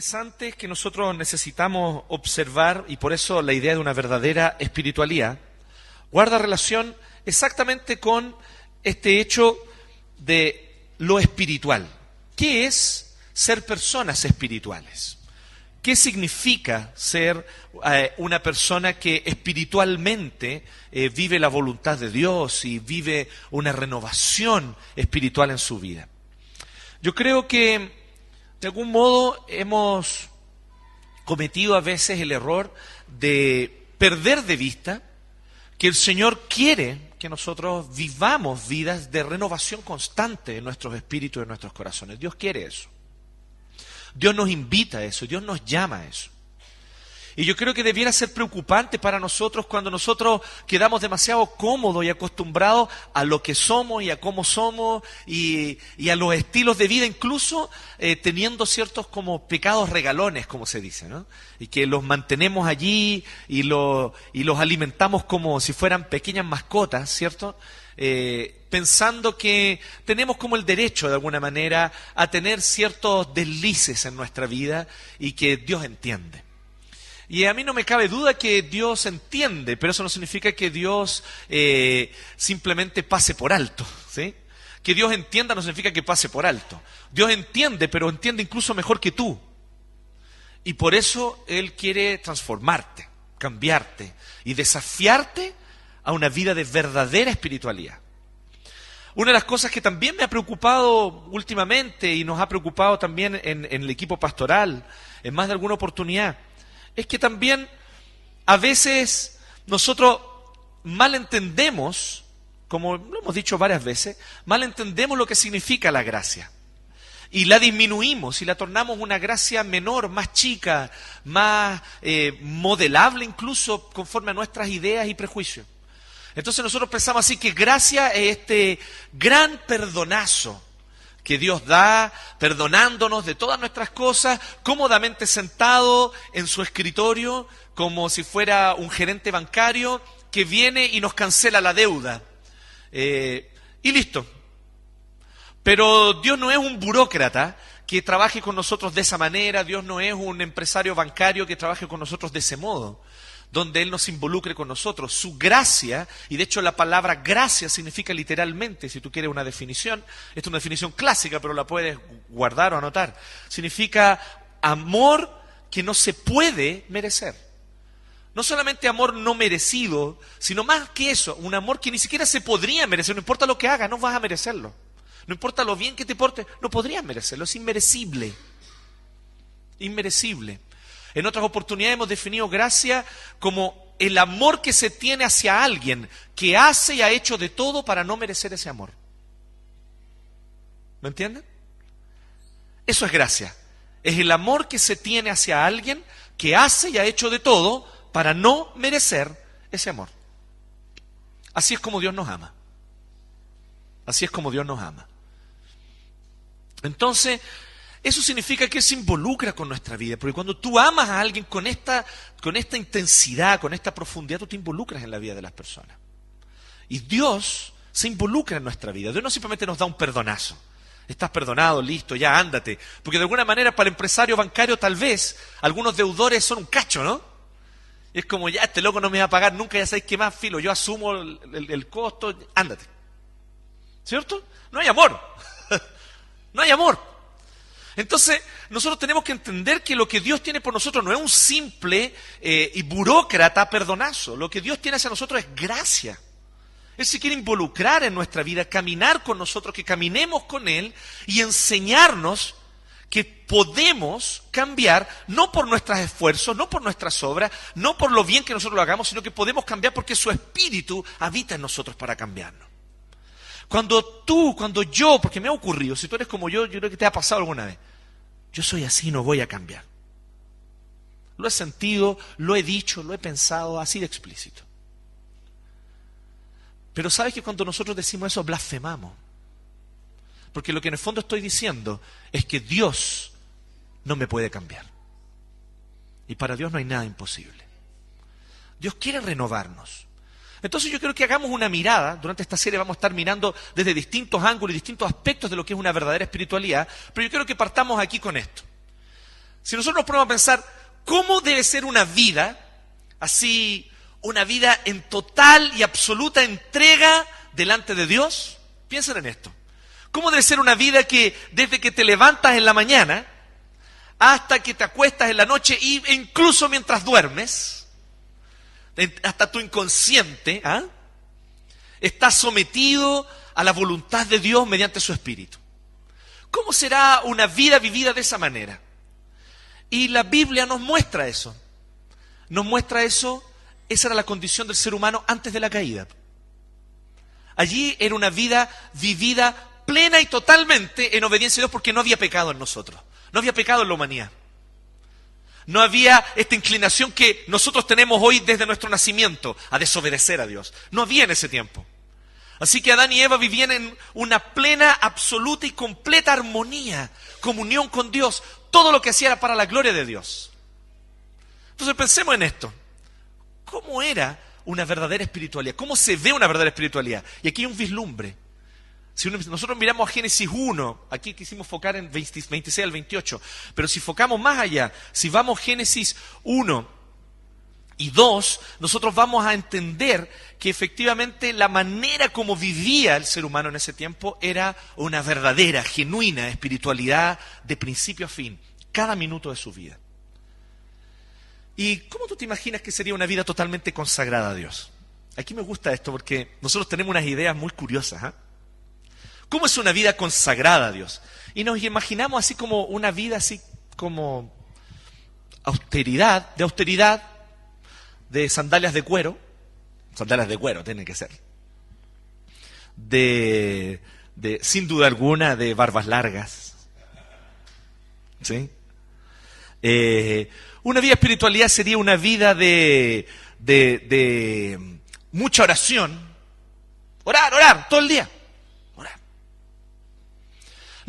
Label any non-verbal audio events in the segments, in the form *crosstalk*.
interesantes que nosotros necesitamos observar y por eso la idea de una verdadera espiritualidad guarda relación exactamente con este hecho de lo espiritual. ¿Qué es ser personas espirituales? ¿Qué significa ser eh, una persona que espiritualmente eh, vive la voluntad de Dios y vive una renovación espiritual en su vida? Yo creo que de algún modo hemos cometido a veces el error de perder de vista que el Señor quiere que nosotros vivamos vidas de renovación constante en nuestros espíritus y en nuestros corazones. Dios quiere eso. Dios nos invita a eso, Dios nos llama a eso. Y yo creo que debiera ser preocupante para nosotros cuando nosotros quedamos demasiado cómodos y acostumbrados a lo que somos y a cómo somos y, a los estilos de vida, incluso eh, teniendo ciertos como pecados regalones, como se dice, ¿no? Y que los mantenemos allí y, y los alimentamos como si fueran pequeñas mascotas, ¿cierto? Eh, pensando que tenemos como el derecho, de alguna manera, a tener ciertos deslices en nuestra vida y que Dios entiende. Y a mí no me cabe duda que Dios entiende, pero eso no significa que Dios eh, simplemente pase por alto. ¿sí? Que Dios entienda no significa que pase por alto. Dios entiende, pero entiende incluso mejor que tú. Y por eso Él quiere transformarte, cambiarte y desafiarte a una vida de verdadera espiritualidad. Una de las cosas que también me ha preocupado últimamente y nos ha preocupado también en, en el equipo pastoral, en más de alguna oportunidad, es que también a veces nosotros mal entendemos, como lo hemos dicho varias veces, mal entendemos lo que significa la gracia. Y la disminuimos y la tornamos una gracia menor, más chica, más eh, modelable incluso conforme a nuestras ideas y prejuicios. Entonces nosotros pensamos así que gracia es este gran perdonazo que Dios da, perdonándonos de todas nuestras cosas, cómodamente sentado en su escritorio, como si fuera un gerente bancario que viene y nos cancela la deuda. Eh, y listo. Pero Dios no es un burócrata que trabaje con nosotros de esa manera, Dios no es un empresario bancario que trabaje con nosotros de ese modo donde Él nos involucre con nosotros. Su gracia, y de hecho la palabra gracia significa literalmente, si tú quieres una definición, esta es una definición clásica, pero la puedes guardar o anotar, significa amor que no se puede merecer. No solamente amor no merecido, sino más que eso, un amor que ni siquiera se podría merecer, no importa lo que hagas, no vas a merecerlo. No importa lo bien que te portes, no podrías merecerlo, es inmerecible. Inmerecible. En otras oportunidades hemos definido gracia como el amor que se tiene hacia alguien que hace y ha hecho de todo para no merecer ese amor. ¿Me entienden? Eso es gracia. Es el amor que se tiene hacia alguien que hace y ha hecho de todo para no merecer ese amor. Así es como Dios nos ama. Así es como Dios nos ama. Entonces, eso significa que se involucra con nuestra vida, porque cuando tú amas a alguien con esta, con esta intensidad, con esta profundidad, tú te involucras en la vida de las personas. Y Dios se involucra en nuestra vida. Dios no simplemente nos da un perdonazo. Estás perdonado, listo, ya ándate. Porque de alguna manera para el empresario bancario tal vez algunos deudores son un cacho, ¿no? es como, ya, este loco no me va a pagar nunca, ya sabéis qué más, filo, yo asumo el costo, ándate. ¿Cierto? No hay amor. *laughs* no hay amor. Entonces, nosotros tenemos que entender que lo que Dios tiene por nosotros no es un simple eh, y burócrata perdonazo. Lo que Dios tiene hacia nosotros es gracia. Él se quiere involucrar en nuestra vida, caminar con nosotros, que caminemos con Él y enseñarnos que podemos cambiar no por nuestros esfuerzos, no por nuestras obras, no por lo bien que nosotros lo hagamos, sino que podemos cambiar porque su espíritu habita en nosotros para cambiarnos. Cuando tú, cuando yo, porque me ha ocurrido, si tú eres como yo, yo creo que te ha pasado alguna vez yo soy así, no voy a cambiar. Lo he sentido, lo he dicho, lo he pensado, así de explícito. Pero sabes que cuando nosotros decimos eso, blasfemamos. Porque lo que en el fondo estoy diciendo es que Dios no me puede cambiar. Y para Dios no hay nada imposible. Dios quiere renovarnos. Entonces yo creo que hagamos una mirada, durante esta serie vamos a estar mirando desde distintos ángulos y distintos aspectos de lo que es una verdadera espiritualidad, pero yo quiero que partamos aquí con esto. Si nosotros nos ponemos a pensar, ¿cómo debe ser una vida así, una vida en total y absoluta entrega delante de Dios? Piensen en esto. ¿Cómo debe ser una vida que desde que te levantas en la mañana hasta que te acuestas en la noche e incluso mientras duermes, hasta tu inconsciente, ¿ah? está sometido a la voluntad de Dios mediante su Espíritu? ¿Cómo será una vida vivida de esa manera? Y la Biblia nos muestra eso. Nos muestra eso, esa era la condición del ser humano antes de la caída. Allí era una vida vivida plena y totalmente en obediencia a Dios porque no había pecado en nosotros. No había pecado en la humanidad. No había esta inclinación que nosotros tenemos hoy desde nuestro nacimiento a desobedecer a Dios. No había en ese tiempo. Así que Adán y Eva vivían en una plena, absoluta y completa armonía, comunión con Dios. Todo lo que hacía era para la gloria de Dios. Entonces pensemos en esto. ¿Cómo era una verdadera espiritualidad? ¿Cómo se ve una verdadera espiritualidad? Y aquí hay un vislumbre. Si nosotros miramos a Génesis 1, aquí quisimos focar en 26 al 28, pero si focamos más allá, si vamos a Génesis 1, y dos, nosotros vamos a entender que efectivamente la manera como vivía el ser humano en ese tiempo era una verdadera, genuina espiritualidad de principio a fin, cada minuto de su vida. ¿Y cómo tú te imaginas que sería una vida totalmente consagrada a Dios? Aquí me gusta esto porque nosotros tenemos unas ideas muy curiosas. ¿ah? ¿Cómo es una vida consagrada a Dios? Y nos imaginamos así como una vida así como austeridad, de austeridad, de sandalias de cuero, sandalias de cuero tiene que ser, de, de sin duda alguna, de barbas largas, ¿sí? Eh, una vida espiritualidad sería una vida de, de, de mucha oración, orar, orar, todo el día.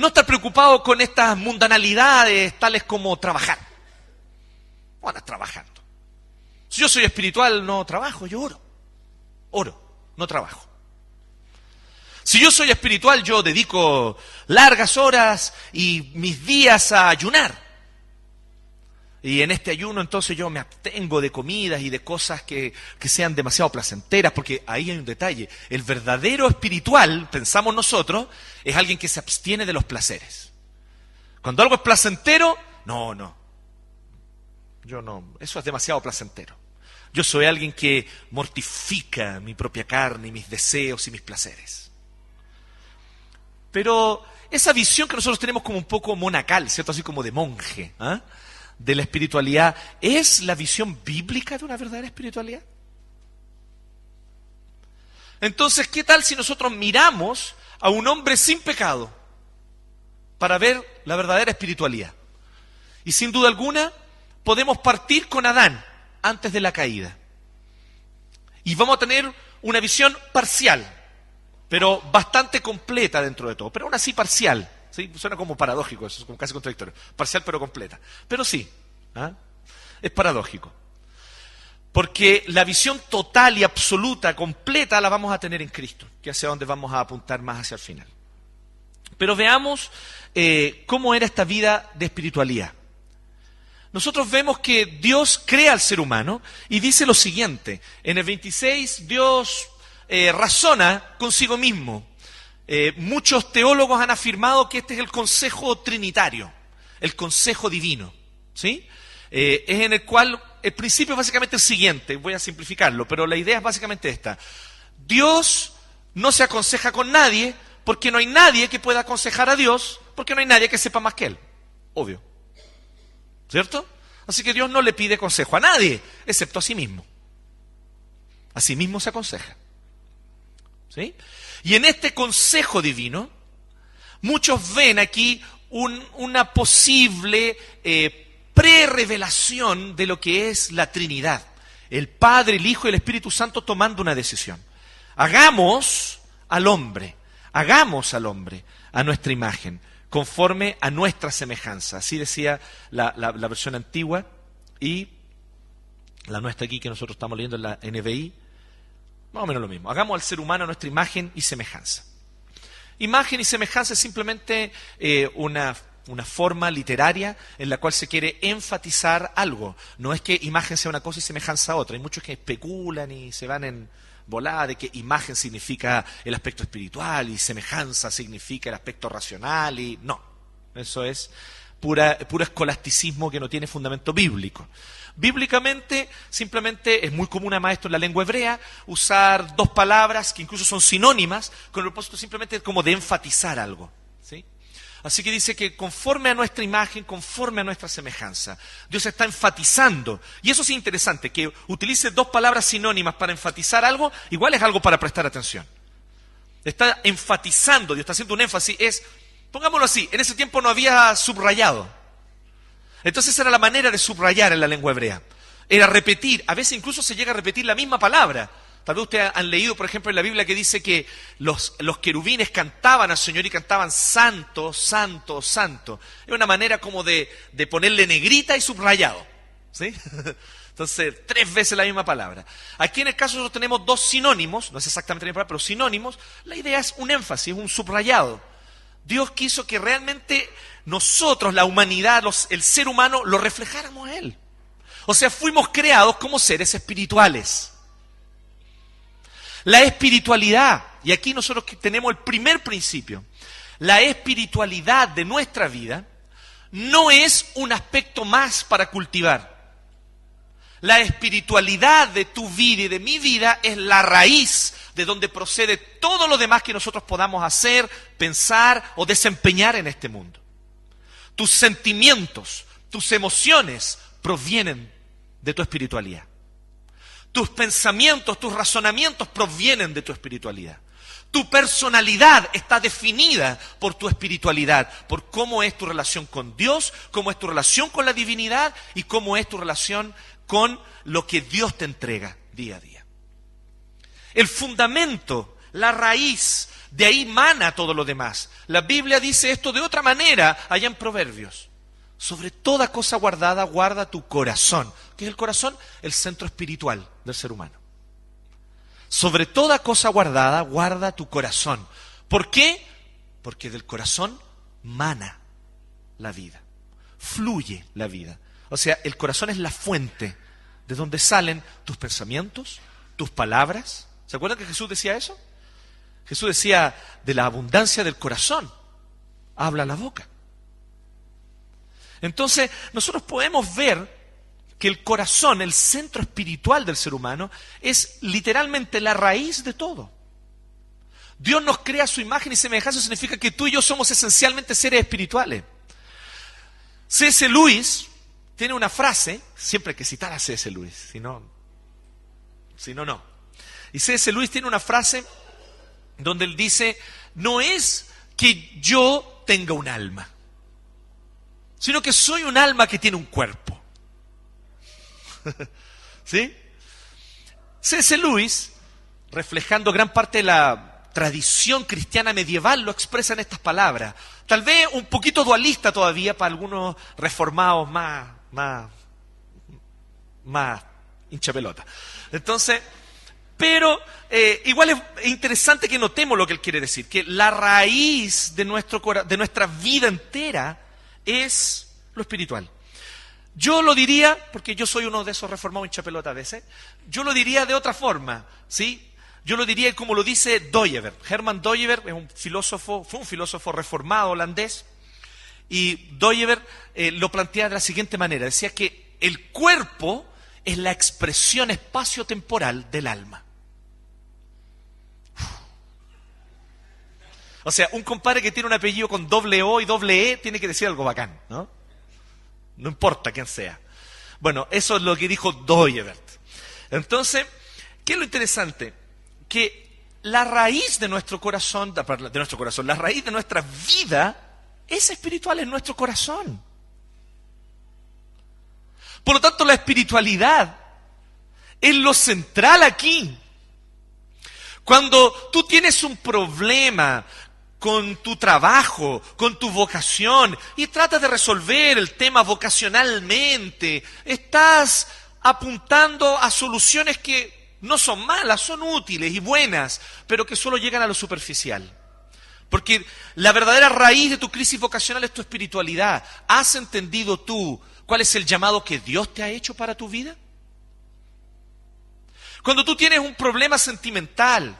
No estar preocupado con estas mundanalidades tales como trabajar. Bueno, trabajar. Si yo soy espiritual, no trabajo, yo oro. Oro, no trabajo. Si yo soy espiritual, yo dedico largas horas y mis días a ayunar. Y en este ayuno entonces yo me abstengo de comidas y de cosas que, que, sean demasiado placenteras, porque ahí hay un detalle. El verdadero espiritual, pensamos nosotros, es alguien que se abstiene de los placeres. Cuando algo es placentero, no, no. Yo no, eso es demasiado placentero. Yo soy alguien que mortifica mi propia carne, mis deseos y mis placeres. Pero esa visión que nosotros tenemos como un poco monacal, ¿cierto? Así como de monje, ¿ah? De la espiritualidad, ¿es la visión bíblica de una verdadera espiritualidad? Entonces, ¿qué tal si nosotros miramos a un hombre sin pecado para ver la verdadera espiritualidad? Y sin duda alguna, podemos partir con Adán antes de la caída. Y vamos a tener una visión parcial, pero bastante completa dentro de todo, pero aún así parcial. ¿Sí? Suena como paradójico, eso es como casi contradictorio. Parcial pero completa. Pero sí, ¿ah? es paradójico. Porque la visión total y absoluta, completa, la vamos a tener en Cristo, que hacia donde vamos a apuntar más hacia el final. Pero veamos eh, cómo era esta vida de espiritualidad nosotros vemos que Dios crea al ser humano y dice lo siguiente. En el 26 Dios eh, razona consigo mismo. Eh, muchos teólogos han afirmado que este es el consejo trinitario, el consejo divino. ¿sí? Eh, es en el cual el principio es básicamente el siguiente, voy a simplificarlo, pero la idea es básicamente esta. Dios no se aconseja con nadie porque no hay nadie que pueda aconsejar a Dios, porque no hay nadie que sepa más que Él. Obvio. ¿Cierto? Así que Dios no le pide consejo a nadie, excepto a sí mismo. A sí mismo se aconseja. ¿Sí? Y en este consejo divino, muchos ven aquí una posible eh, pre-revelación de lo que es la Trinidad. El Padre, el Hijo y el Espíritu Santo tomando una decisión. Hagamos al hombre, hagamos al hombre a nuestra imagen conforme a nuestra semejanza. Así decía la, versión antigua y la nuestra aquí que nosotros estamos leyendo en la NBI, más o menos lo mismo. Hagamos al ser humano nuestra imagen y semejanza. Imagen y semejanza es simplemente eh, una una forma literaria en la cual se quiere enfatizar algo. No es que imagen sea una cosa y semejanza otra. Hay muchos que especulan y se van en volada de que imagen significa el aspecto espiritual y semejanza significa el aspecto racional y no. Eso es pura, puro escolasticismo que no tiene fundamento bíblico. Bíblicamente, simplemente es muy común a esto en la lengua hebrea usar dos palabras que incluso son sinónimas con el propósito simplemente como de enfatizar algo. ¿sí? Así que dice que conforme a nuestra imagen, conforme a nuestra semejanza, Dios está enfatizando. Y eso es interesante, que utilice dos palabras sinónimas para enfatizar algo, igual es algo para prestar atención. Está enfatizando, Dios está haciendo un énfasis, es, pongámoslo así, en ese tiempo no había subrayado. Entonces era la manera de subrayar en la lengua hebrea. Era repetir, a veces incluso se llega a repetir la misma palabra. Tal vez ustedes han leído, por ejemplo, en la Biblia que dice que los, querubines cantaban al Señor y cantaban santo, santo, santo. Es una manera como de, de ponerle negrita y subrayado. ¿Sí? *laughs* Entonces, tres veces la misma palabra. Aquí en el caso nosotros tenemos dos sinónimos, no es exactamente la misma palabra, pero sinónimos. La idea es un énfasis, un subrayado. Dios quiso que realmente nosotros, la humanidad, el ser humano, lo reflejáramos a Él. O sea, fuimos creados como seres espirituales. La espiritualidad, y aquí nosotros tenemos el primer principio, la espiritualidad de nuestra vida no es un aspecto más para cultivar. La espiritualidad de tu vida y de mi vida es la raíz de donde procede todo lo demás que nosotros podamos hacer, pensar o desempeñar en este mundo. Tus sentimientos, tus emociones provienen de tu espiritualidad. Tus pensamientos, tus razonamientos provienen de tu espiritualidad. Tu personalidad está definida por tu espiritualidad, por cómo es tu relación con Dios, cómo es tu relación con la divinidad y cómo es tu relación con lo que Dios te entrega día a día. El fundamento, la raíz, de ahí mana todo lo demás. La Biblia dice esto de otra manera allá en Proverbios. Sobre toda cosa guardada, guarda tu corazón. ¿Qué es el corazón? El centro espiritual del ser humano. Sobre toda cosa guardada, guarda tu corazón. ¿Por qué? Porque del corazón mana la vida, fluye la vida. O sea, el corazón es la fuente de donde salen tus pensamientos, tus palabras. ¿Se acuerdan que Jesús decía eso? Jesús decía, de la abundancia del corazón habla la boca. Entonces, nosotros podemos ver que el corazón, el centro espiritual del ser humano, es literalmente la raíz de todo. Dios nos crea su imagen y semejanza, significa que tú y yo somos esencialmente seres espirituales. C.S. Lewis tiene una frase, siempre hay que citar a C.S. Lewis, si no, si no, no. Y C.S. Lewis tiene una frase donde él dice, no es que yo tenga un alma sino que soy un alma que tiene un cuerpo. *laughs* ¿Sí? C.S. Lewis, reflejando gran parte de la tradición cristiana medieval, lo expresa en estas palabras. Tal vez un poquito dualista todavía para algunos reformados más, más, más hincha. Entonces, pero eh, igual es interesante que notemos lo que él quiere decir, que la raíz de, nuestro, de nuestra vida entera es lo espiritual. Yo lo diría, porque yo soy uno de esos reformados en chapelota a veces, yo lo diría de otra forma, ¿sí? Yo lo diría como lo dice Doyever. Hermann Doyever es un filósofo, fue un filósofo reformado holandés, y Doyever eh, lo plantea de la siguiente manera, decía que el cuerpo es la expresión espacio-temporal del alma. O sea, un compadre que tiene un apellido con doble O y doble E tiene que decir algo bacán, ¿no? No importa quién sea. Bueno, eso es lo que dijo Doyebert. Entonces, ¿qué es lo interesante? Que la raíz de nuestro corazón, de nuestro corazón, la raíz de nuestra vida es espiritual en nuestro corazón. Por lo tanto, la espiritualidad es lo central aquí. Cuando tú tienes un problema, con tu trabajo, con tu vocación, y trata de resolver el tema vocacionalmente. Estás apuntando a soluciones que no son malas, son útiles y buenas, pero que solo llegan a lo superficial. Porque la verdadera raíz de tu crisis vocacional es tu espiritualidad. ¿Has entendido tú cuál es el llamado que Dios te ha hecho para tu vida? Cuando tú tienes un problema sentimental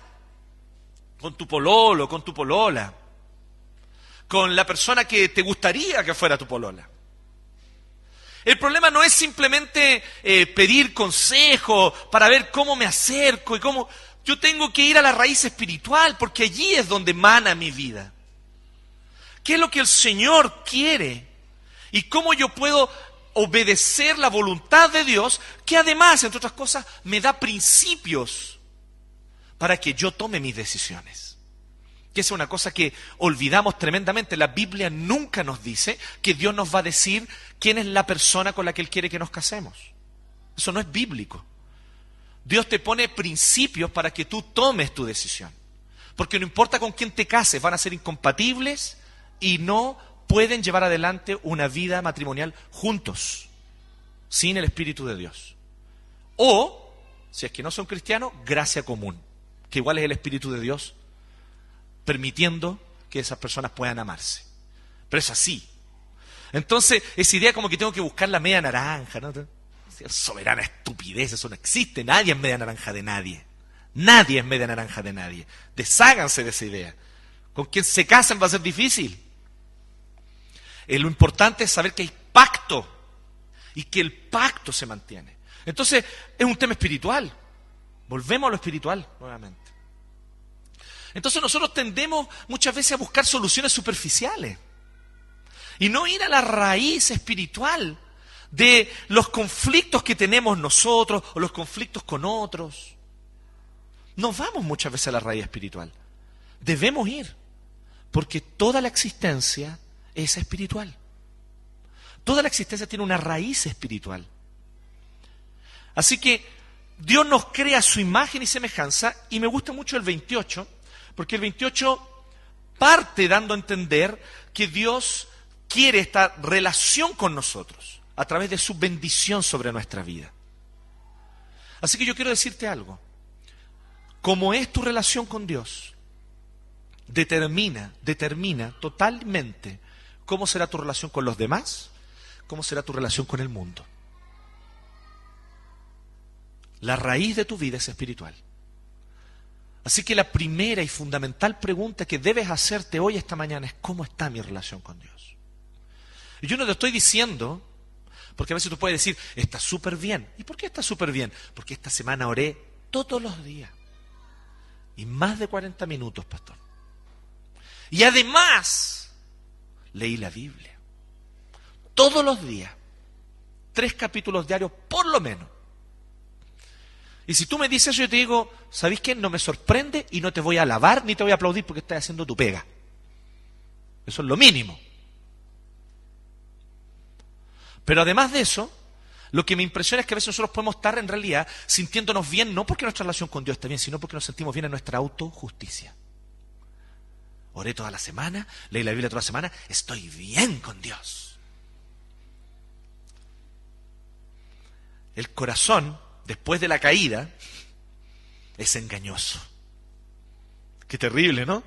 con tu pololo, con tu polola, con la persona que te gustaría que fuera tu polola. El problema no es simplemente eh, pedir consejo para ver cómo me acerco y cómo... Yo tengo que ir a la raíz espiritual porque allí es donde mana mi vida. ¿Qué es lo que el Señor quiere? ¿Y cómo yo puedo obedecer la voluntad de Dios que además, entre otras cosas, me da principios para que yo tome mis decisiones? Que es una cosa que olvidamos tremendamente. La Biblia nunca nos dice que Dios nos va a decir quién es la persona con la que Él quiere que nos casemos. Eso no es bíblico. Dios te pone principios para que tú tomes tu decisión. Porque no importa con quién te cases, van a ser incompatibles y no pueden llevar adelante una vida matrimonial juntos, sin el Espíritu de Dios. O, si es que no son cristianos, gracia común, que igual es el Espíritu de Dios, permitiendo que esas personas puedan amarse. Pero es así. Entonces, esa idea como que tengo que buscar la media naranja, ¿no? soberana estupidez, eso no existe. Nadie es media naranja de nadie. Nadie es media naranja de nadie. Desháganse de esa idea. Con quien se casan va a ser difícil. Eh, lo importante es saber que hay pacto y que el pacto se mantiene. Entonces, es un tema espiritual. Volvemos a lo espiritual nuevamente. Entonces nosotros tendemos muchas veces a buscar soluciones superficiales y no ir a la raíz espiritual de los conflictos que tenemos nosotros o los conflictos con otros. No vamos muchas veces a la raíz espiritual. Debemos ir, porque toda la existencia es espiritual. Toda la existencia tiene una raíz espiritual. Así que Dios nos crea su imagen y semejanza, y me gusta mucho el 28, porque el 28 parte dando a entender que Dios quiere esta relación con nosotros a través de su bendición sobre nuestra vida. Así que yo quiero decirte algo. Como es tu relación con Dios, determina, determina totalmente cómo será tu relación con los demás, cómo será tu relación con el mundo. La raíz de tu vida es espiritual. Así que la primera y fundamental pregunta que debes hacerte hoy, esta mañana, es ¿cómo está mi relación con Dios? Y yo no te estoy diciendo porque a veces tú puedes decir, está súper bien. ¿Y por qué está súper bien? Porque esta semana oré todos los días. Y más de 40 minutos, pastor. Y además, leí la Biblia. Todos los días. Tres capítulos diarios, por lo menos. Y si tú me dices eso, yo te digo, ¿sabéis qué? No me sorprende y no te voy a alabar ni te voy a aplaudir porque estás haciendo tu pega. Eso es lo mínimo. Pero además de eso, lo que me impresiona es que a veces nosotros podemos estar en realidad sintiéndonos bien, no porque nuestra relación con Dios esté bien, sino porque nos sentimos bien en nuestra autojusticia. Oré toda la semana, leí la Biblia toda la semana, estoy bien con Dios. El corazón, después de la caída, es engañoso. Qué terrible, ¿no?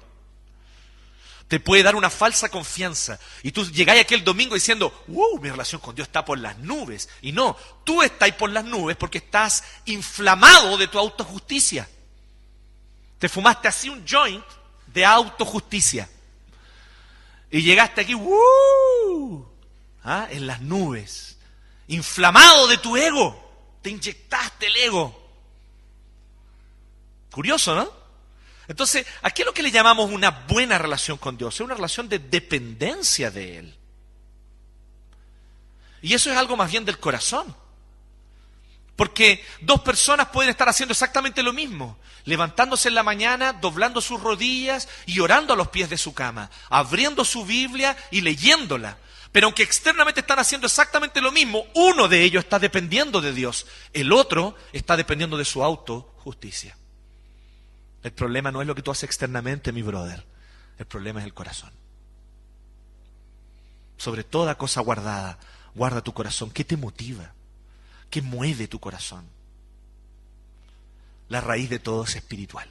te puede dar una falsa confianza. Y tú llegáis aquel domingo diciendo, wow, mi relación con Dios está por las nubes. Y no, tú estás por las nubes porque estás inflamado de tu autojusticia. Te fumaste así un joint de autojusticia. Y llegaste aquí, wow, ¿ah? en las nubes, inflamado de tu ego. Te inyectaste el ego. Curioso, ¿no? Entonces, ¿a qué es lo que le llamamos una buena relación con Dios? Es una relación de dependencia de Él. Y eso es algo más bien del corazón. Porque dos personas pueden estar haciendo exactamente lo mismo, levantándose en la mañana, doblando sus rodillas y orando a los pies de su cama, abriendo su Biblia y leyéndola. Pero aunque externamente están haciendo exactamente lo mismo, uno de ellos está dependiendo de Dios, el otro está dependiendo de su autojusticia. El problema no es lo que tú haces externamente, mi brother. El problema es el corazón. Sobre toda cosa guardada, guarda tu corazón. ¿Qué te motiva? ¿Qué mueve tu corazón? La raíz de todo es espiritual.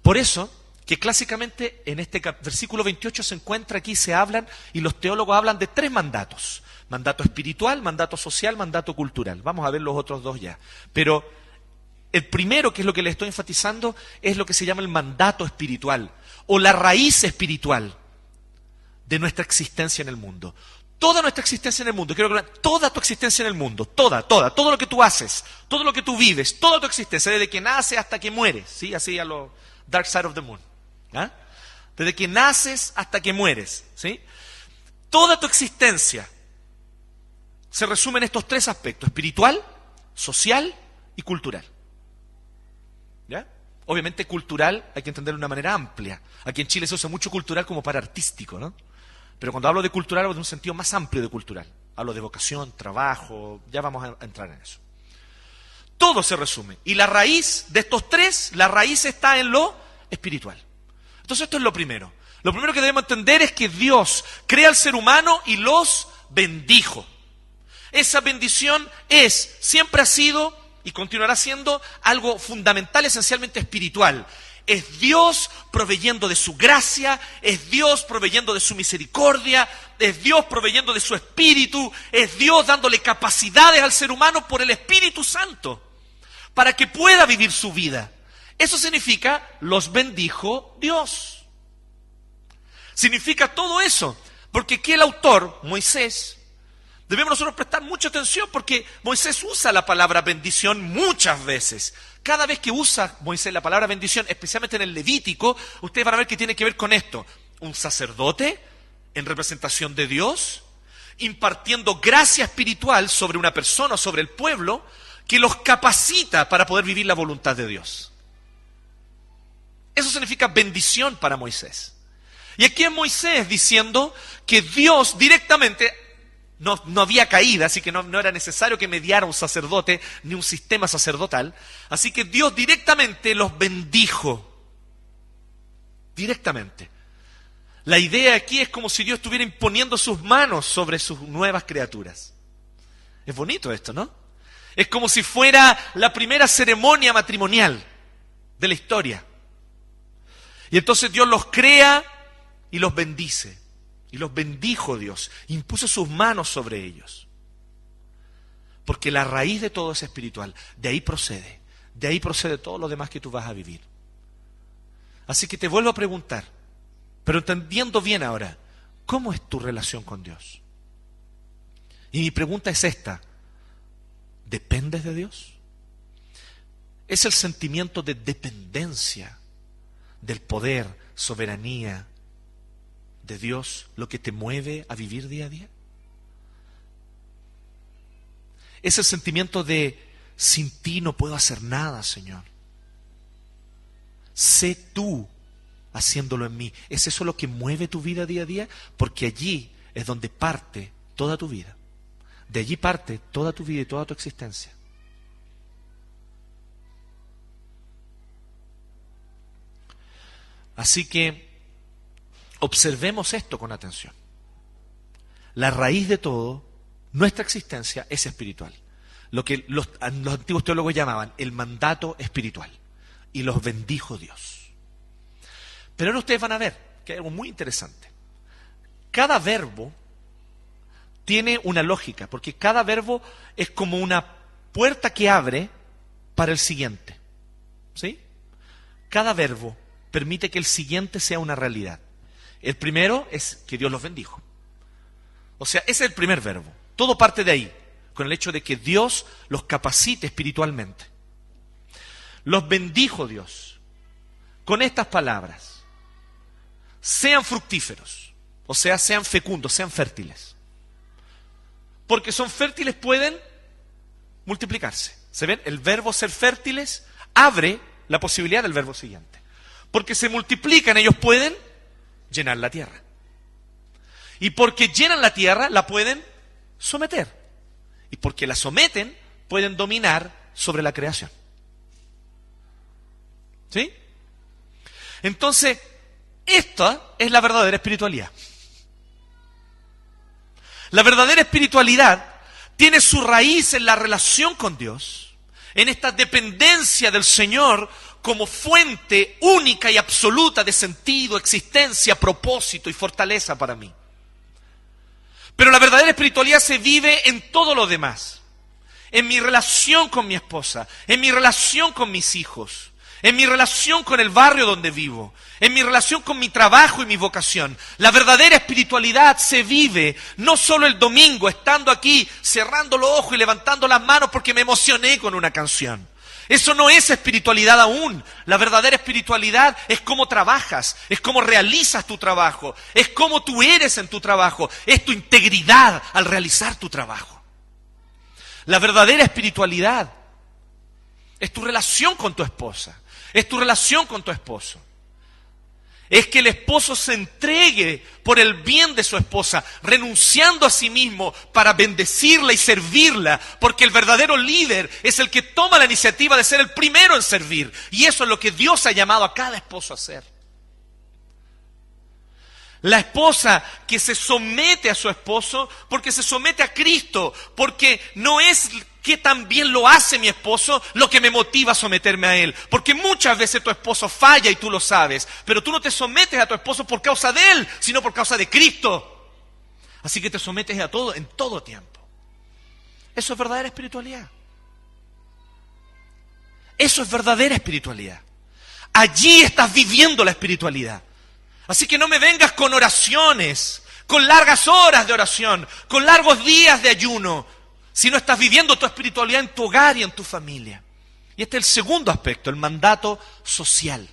Por eso, que clásicamente en este versículo 28 se encuentra aquí, se hablan y los teólogos hablan de tres mandatos. Mandato espiritual, mandato social, mandato cultural. Vamos a ver los otros dos ya. Pero el primero, que es lo que le estoy enfatizando, es lo que se llama el mandato espiritual o la raíz espiritual de nuestra existencia en el mundo. Toda nuestra existencia en el mundo, quiero que toda tu existencia en el mundo, toda, toda, todo lo que tú haces, todo lo que tú vives, toda tu existencia, desde que naces hasta que mueres, ¿sí? Así a lo Dark Side of the Moon. ¿Ah? Desde que naces hasta que mueres, ¿sí? Toda tu existencia se resume en estos tres aspectos, espiritual, social y cultural. ¿Ya? Obviamente cultural hay que entenderlo de una manera amplia. Aquí en Chile se usa mucho cultural como para artístico, ¿no? Pero cuando hablo de cultural hablo de un sentido más amplio de cultural. Hablo de vocación, trabajo, ya vamos a entrar en eso. Todo se resume. Y la raíz de estos tres, la raíz está en lo espiritual. Entonces esto es lo primero. Lo primero que debemos entender es que Dios crea al ser humano y los bendijo. Esa bendición es, siempre ha sido y continuará siendo algo fundamental, esencialmente espiritual. Es Dios proveyendo de su gracia, es Dios proveyendo de su misericordia, es Dios proveyendo de su espíritu, es Dios dándole capacidades al ser humano por el Espíritu Santo para que pueda vivir su vida. Eso significa, los bendijo Dios. Significa todo eso, porque aquí el autor, Moisés, debemos nosotros prestar mucha atención porque Moisés usa la palabra bendición muchas veces. Cada vez que usa Moisés la palabra bendición, especialmente en el Levítico, ustedes van a ver que tiene que ver con esto. Un sacerdote en representación de Dios, impartiendo gracia espiritual sobre una persona sobre el pueblo, que los capacita para poder vivir la voluntad de Dios. Eso significa bendición para Moisés. Y aquí es Moisés diciendo que Dios directamente no, había caído, así que no, no, era necesario que mediara un sacerdote ni un sistema sacerdotal. Así que Dios directamente los bendijo. Directamente. La idea aquí es como si Dios estuviera imponiendo sus manos sobre sus nuevas criaturas. Es bonito esto, ¿no? Es como si fuera la primera ceremonia matrimonial de la historia. Y entonces Dios los crea y los bendice. Y los bendijo Dios. Impuso sus manos sobre ellos. Porque la raíz de todo es espiritual. De ahí procede. De ahí procede todo lo demás que tú vas a vivir. Así que te vuelvo a preguntar, pero entendiendo bien ahora, ¿cómo es tu relación con Dios? Y mi pregunta es esta. ¿Dependes de Dios? Es el sentimiento de dependencia del poder, soberanía de Dios lo que te mueve a vivir día a día. Es el sentimiento de sin ti no puedo hacer nada, Señor. Sé tú haciéndolo en mí. ¿Es eso lo que mueve tu vida día a día? Porque allí es donde parte toda tu vida. De allí parte toda tu vida y toda tu existencia. Así que observemos esto con atención. La raíz de todo, nuestra existencia, es espiritual. Lo que los, los antiguos teólogos llamaban el mandato espiritual. Y los bendijo Dios. Pero ahora ustedes van a ver que hay algo muy interesante. Cada verbo tiene una lógica, porque cada verbo es como una puerta que abre para el siguiente. ¿Sí? Cada verbo permite que el siguiente sea una realidad. El primero es que Dios los bendijo. O sea, ese es el primer verbo. Todo parte de ahí, con el hecho de que Dios los capacite espiritualmente. Los bendijo Dios con estas palabras. Sean fructíferos, o sea, sean fecundos, sean fértiles porque son fértiles pueden multiplicarse. ¿Se ven? El verbo ser fértiles abre la posibilidad del verbo siguiente. Porque se multiplican, ellos pueden llenar la tierra. Y porque llenan la tierra, la pueden someter. Y porque la someten, pueden dominar sobre la creación. ¿Sí? Entonces, esta es la verdadera espiritualidad. La verdadera espiritualidad tiene su raíz en la relación con Dios, en esta dependencia del Señor como fuente única y absoluta de sentido, existencia, propósito y fortaleza para mí. Pero la verdadera espiritualidad se vive en todo lo demás. En mi relación con mi esposa, en mi relación con mis hijos, en mi relación con el barrio donde vivo, en mi relación con mi trabajo y mi vocación. La verdadera espiritualidad se vive no solo el domingo, estando aquí, cerrando los ojos y levantando las manos porque me emocioné con una canción. Eso no es espiritualidad aún. La verdadera espiritualidad es cómo trabajas, es cómo realizas tu trabajo, es cómo tú eres en tu trabajo, es tu integridad al realizar tu trabajo. La verdadera espiritualidad es tu relación con tu esposa, es tu relación con tu esposo es que el esposo se entregue por el bien de su esposa, renunciando a sí mismo para bendecirla y servirla, porque el verdadero líder es el que toma la iniciativa de ser el primero en servir. Y eso es lo que Dios ha llamado a cada esposo a hacer. La esposa que se somete a su esposo porque se somete a Cristo, porque no es que también lo hace mi esposo lo que me motiva a someterme a él. Porque muchas veces tu esposo falla y tú lo sabes, pero tú no te sometes a tu esposo por causa de él, sino por causa de Cristo. Así que te sometes a todo en todo tiempo. Eso es verdadera espiritualidad. Eso es verdadera espiritualidad. Allí estás viviendo la espiritualidad. Así que no me vengas con oraciones, con largas horas de oración, con largos días de ayuno, si no estás viviendo tu espiritualidad en tu hogar y en tu familia. Y este es el segundo aspecto, el mandato social.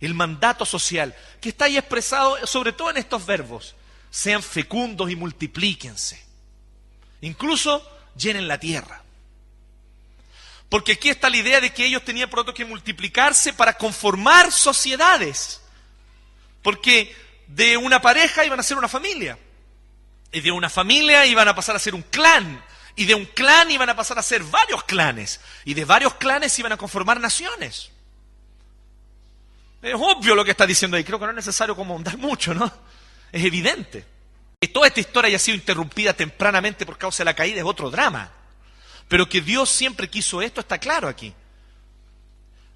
El mandato social, que está ahí expresado sobre todo en estos verbos. Sean fecundos y multiplíquense. Incluso llenen la tierra. Porque aquí está la idea de que ellos tenían pronto que multiplicarse para conformar sociedades. Porque de una pareja iban a ser una familia. Y de una familia iban a pasar a ser un clan. Y de un clan iban a pasar a ser varios clanes. Y de varios clanes iban a conformar naciones. Es obvio lo que está diciendo ahí. Creo que no es necesario como andar mucho, ¿no? Es evidente. Que toda esta historia haya sido interrumpida tempranamente por causa de la caída es otro drama. Pero que Dios siempre quiso esto está claro aquí.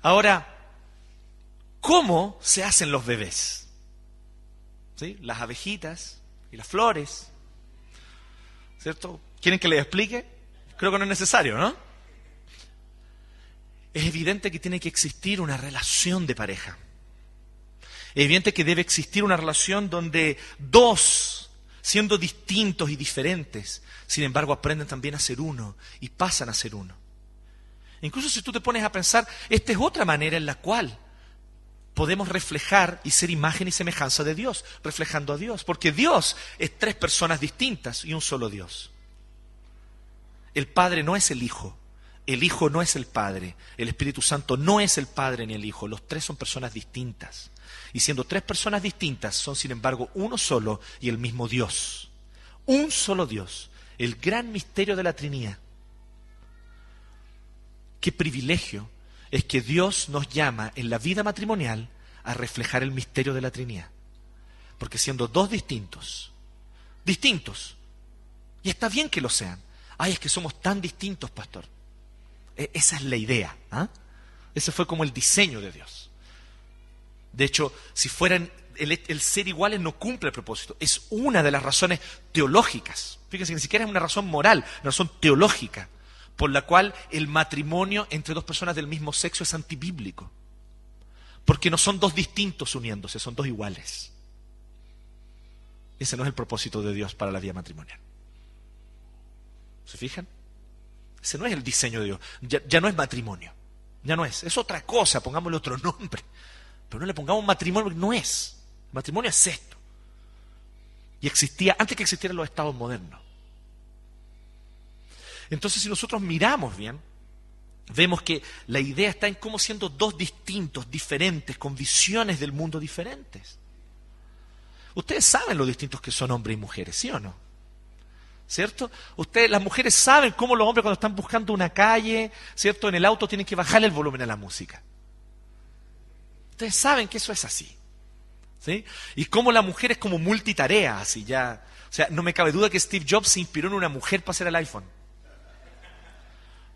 Ahora, ¿cómo se hacen los bebés? Las abejitas y las flores. ¿Cierto? ¿Quieren que les explique? Creo que no es necesario, ¿no? Es evidente que tiene que existir una relación de pareja. Es evidente que debe existir una relación donde dos, siendo distintos y diferentes, sin embargo aprenden también a ser uno y pasan a ser uno. Incluso si tú te pones a pensar, esta es otra manera en la cual podemos reflejar y ser imagen y semejanza de Dios, reflejando a Dios, porque Dios es tres personas distintas y un solo Dios. El Padre no es el Hijo, el Hijo no es el Padre, el Espíritu Santo no es el Padre ni el Hijo, los tres son personas distintas. Y siendo tres personas distintas, son sin embargo uno solo y el mismo Dios. Un solo Dios, el gran misterio de la Trinidad. Qué privilegio es que Dios nos llama en la vida matrimonial a reflejar el misterio de la Trinidad. Porque siendo dos distintos, distintos, y está bien que lo sean, ay, es que somos tan distintos, pastor. E, esa es la idea. ¿ah? Ese fue como el diseño de Dios. De hecho, si fueran el, el, ser iguales no cumple el propósito. Es una de las razones teológicas. Fíjense, ni siquiera es una razón moral, una razón teológica por la cual el matrimonio entre dos personas del mismo sexo es antibíblico. Porque no son dos distintos uniéndose, son dos iguales. Ese no es el propósito de Dios para la vida matrimonial. ¿Se fijan? Ese no es el diseño de Dios. Ya, ya, no es matrimonio. Ya no es. Es otra cosa, pongámosle otro nombre. Pero no le pongamos matrimonio, no es. matrimonio es esto. Y existía antes que existieran los estados modernos. Entonces, si nosotros miramos bien, vemos que la idea está en cómo siendo dos distintos, diferentes, con visiones del mundo diferentes. Ustedes saben lo distintos que son hombres y mujeres, ¿sí o no? ¿Cierto? Ustedes, las mujeres saben cómo los hombres cuando están buscando una calle, ¿cierto? En el auto tienen que bajar el volumen a la música. Ustedes saben que eso es así. ¿Sí? Y cómo la mujer es como multitarea, así ya. O sea, no me cabe duda que Steve Jobs se inspiró en una mujer para hacer el iPhone.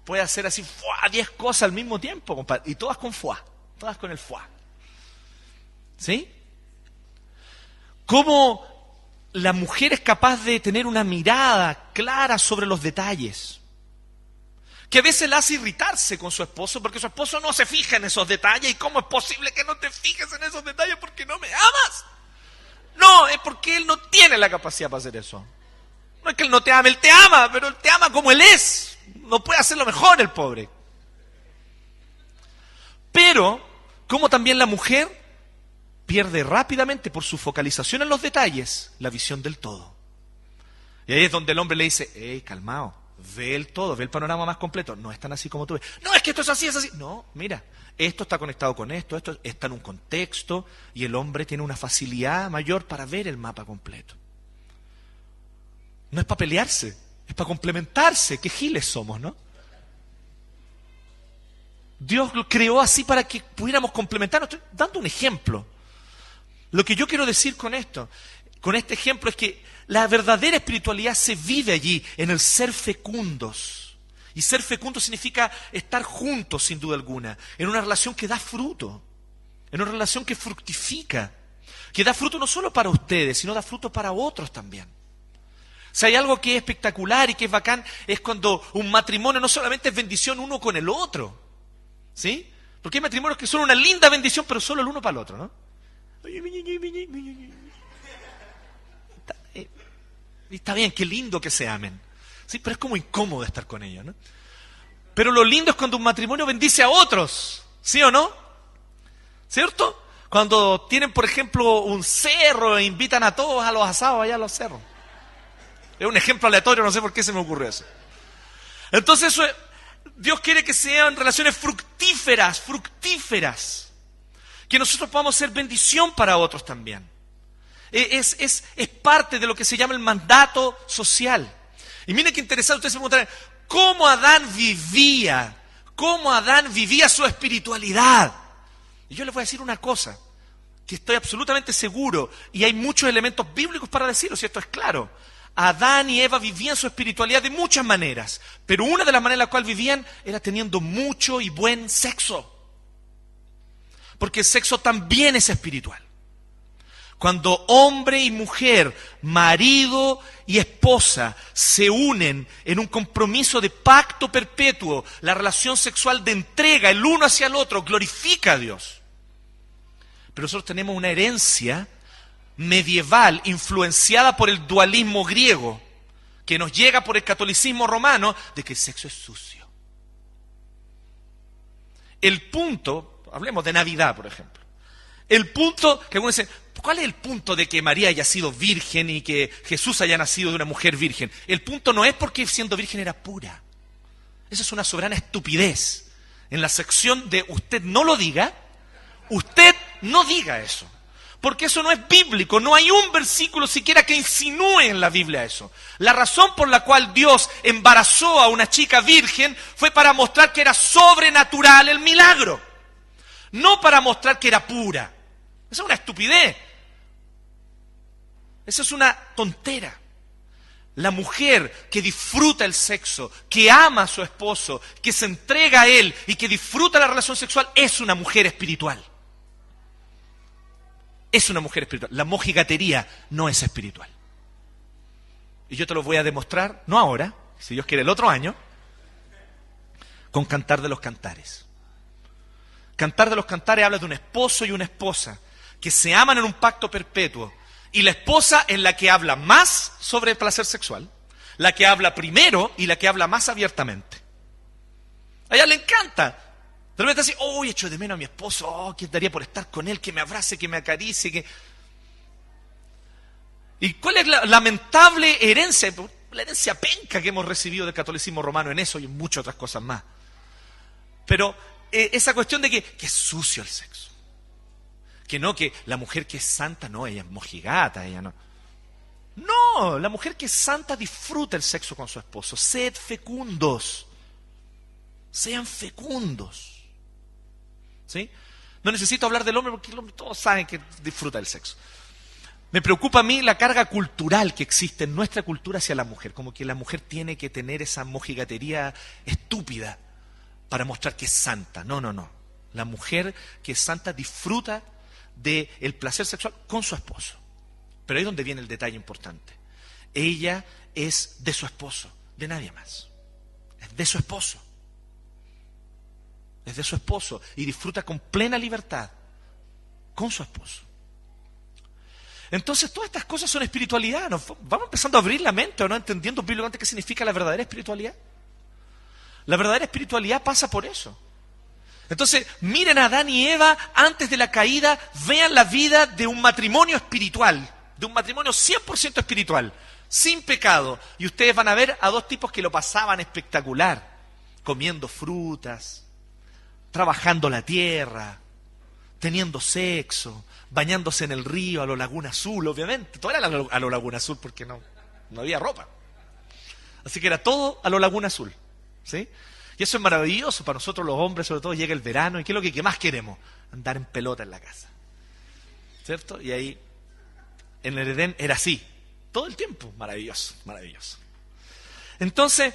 Puede hacer así, ¡fua! 10 cosas al mismo tiempo, compadre. Y todas con fuá, todas con el fuá. ¿Sí? ¿Cómo la mujer es capaz de tener una mirada clara sobre los detalles? Que a veces la hace irritarse con su esposo porque su esposo no se fija en esos detalles. ¿Y cómo es posible que no te fijes en esos detalles porque no me amas? No, es porque él no tiene la capacidad para hacer eso. No es que él no te ame, él te ama, pero él te ama como él es. No puede hacerlo mejor el pobre. Pero, como también la mujer pierde rápidamente por su focalización en los detalles la visión del todo. Y ahí es donde el hombre le dice, hey, calmado, ve el todo, ve el panorama más completo. No es tan así como tú ves. No, es que esto es así, es así. No, mira, esto está conectado con esto, esto está en un contexto y el hombre tiene una facilidad mayor para ver el mapa completo. No es para pelearse, es para complementarse. Qué giles somos, ¿no? Dios lo creó así para que pudiéramos complementarnos. Estoy dando un ejemplo. Lo que yo quiero decir con esto, con este ejemplo, es que la verdadera espiritualidad se vive allí, en el ser fecundos. Y ser fecundo significa estar juntos, sin duda alguna, en una relación que da fruto, en una relación que fructifica, que da fruto no solo para ustedes, sino da fruto para otros también. Si hay algo que es espectacular y que es bacán, es cuando un matrimonio no solamente es bendición uno con el otro, ¿sí? Porque hay matrimonios que son una linda bendición, pero solo el uno para el otro, ¿no? Está, está bien, qué lindo que se amen, ¿sí? Pero es como incómodo estar con ellos, ¿no? Pero lo lindo es cuando un matrimonio bendice a otros, ¿sí o no? ¿Cierto? Cuando tienen, por ejemplo, un cerro e invitan a todos a los asados allá a los cerros. Es un ejemplo aleatorio, no sé por qué se me ocurrió eso. Entonces, Dios quiere que sean relaciones fructíferas, fructíferas. Que nosotros podamos ser bendición para otros también. E, es parte de lo que se llama el mandato social. Y miren qué interesante, ustedes se preguntarán, ¿cómo Adán vivía? ¿Cómo Adán vivía su espiritualidad? Y yo les voy a decir una cosa, que estoy absolutamente seguro, y hay muchos elementos bíblicos para decirlo, si esto es claro. Adán y Eva vivían su espiritualidad de muchas maneras, pero una de las maneras en las cuales vivían era teniendo mucho y buen sexo. Porque el sexo también es espiritual. Cuando hombre y mujer, marido y esposa se unen en un compromiso de pacto perpetuo, la relación sexual de entrega el uno hacia el otro glorifica a Dios. Pero nosotros tenemos una herencia medieval influenciada por el dualismo griego, que nos llega por el catolicismo romano, de que el sexo es sucio. El punto, hablemos de Navidad, por ejemplo. El punto que algunos dicen, ¿cuál es el punto de que María haya sido virgen y que Jesús haya nacido de una mujer virgen? El punto no es porque siendo virgen era pura. Esa es una soberana estupidez. En la sección de usted no lo diga, usted no diga eso porque eso no es bíblico, no hay un versículo siquiera que insinúe en la Biblia eso. La razón por la cual Dios embarazó a una chica virgen fue para mostrar que era sobrenatural el milagro, no para mostrar que era pura. Esa es una estupidez. Esa es una tontera. La mujer que disfruta el sexo, que ama a su esposo, que se entrega a él y que disfruta la relación sexual es una mujer espiritual es una mujer espiritual. La mojigatería no es espiritual. Y yo te lo voy a demostrar, no ahora, si Dios quiere el otro año, con Cantar de los Cantares. Cantar de los Cantares habla de un esposo y una esposa que se aman en un pacto perpetuo. Y la esposa es la que habla más sobre el placer sexual, la que habla primero y la que habla más abiertamente. A ella le encanta de repente así, oh, echo de menos a mi esposo, oh, ¿qué daría por estar con él? Que me abrace, que me acaricie, que... ¿Y cuál es la lamentable herencia? La herencia penca que hemos recibido del catolicismo romano en eso y en muchas otras cosas más. Pero eh, esa cuestión de que, que, es sucio el sexo. Que no, que la mujer que es santa, no, ella es mojigata, ella no. No, la mujer que es santa disfruta el sexo con su esposo. Sed fecundos. Sean fecundos. ¿Sí? No necesito hablar del hombre porque el hombre todos saben que disfruta del sexo. Me preocupa a mí la carga cultural que existe en nuestra cultura hacia la mujer, como que la mujer tiene que tener esa mojigatería estúpida para mostrar que es santa. No, no, no. La mujer que es santa disfruta del placer sexual con su esposo. Pero ahí es donde viene el detalle importante. Ella es de su esposo, de nadie más. Es de su esposo. Es de su esposo y disfruta con plena libertad con su esposo. Entonces todas estas cosas son espiritualidad. vamos empezando a abrir la mente o no entendiendo bíblicamente qué significa la verdadera espiritualidad. La verdadera espiritualidad pasa por eso. Entonces, miren a Adán y Eva antes de la caída, vean la vida de un matrimonio espiritual, de un matrimonio 100% espiritual, sin pecado. Y ustedes van a ver a dos tipos que lo pasaban espectacular, comiendo frutas, trabajando la tierra, teniendo sexo, bañándose en el río, a lo Laguna Azul, obviamente. Todo era a lo, Laguna Azul porque no, no había ropa. Así que era todo a lo Laguna Azul. ¿sí? Y eso es maravilloso para nosotros los hombres, sobre todo llega el verano, y ¿qué es lo que más queremos? Andar en pelota en la casa. ¿Cierto? Y ahí, en el Edén era así, todo el tiempo, maravilloso, maravilloso. Entonces,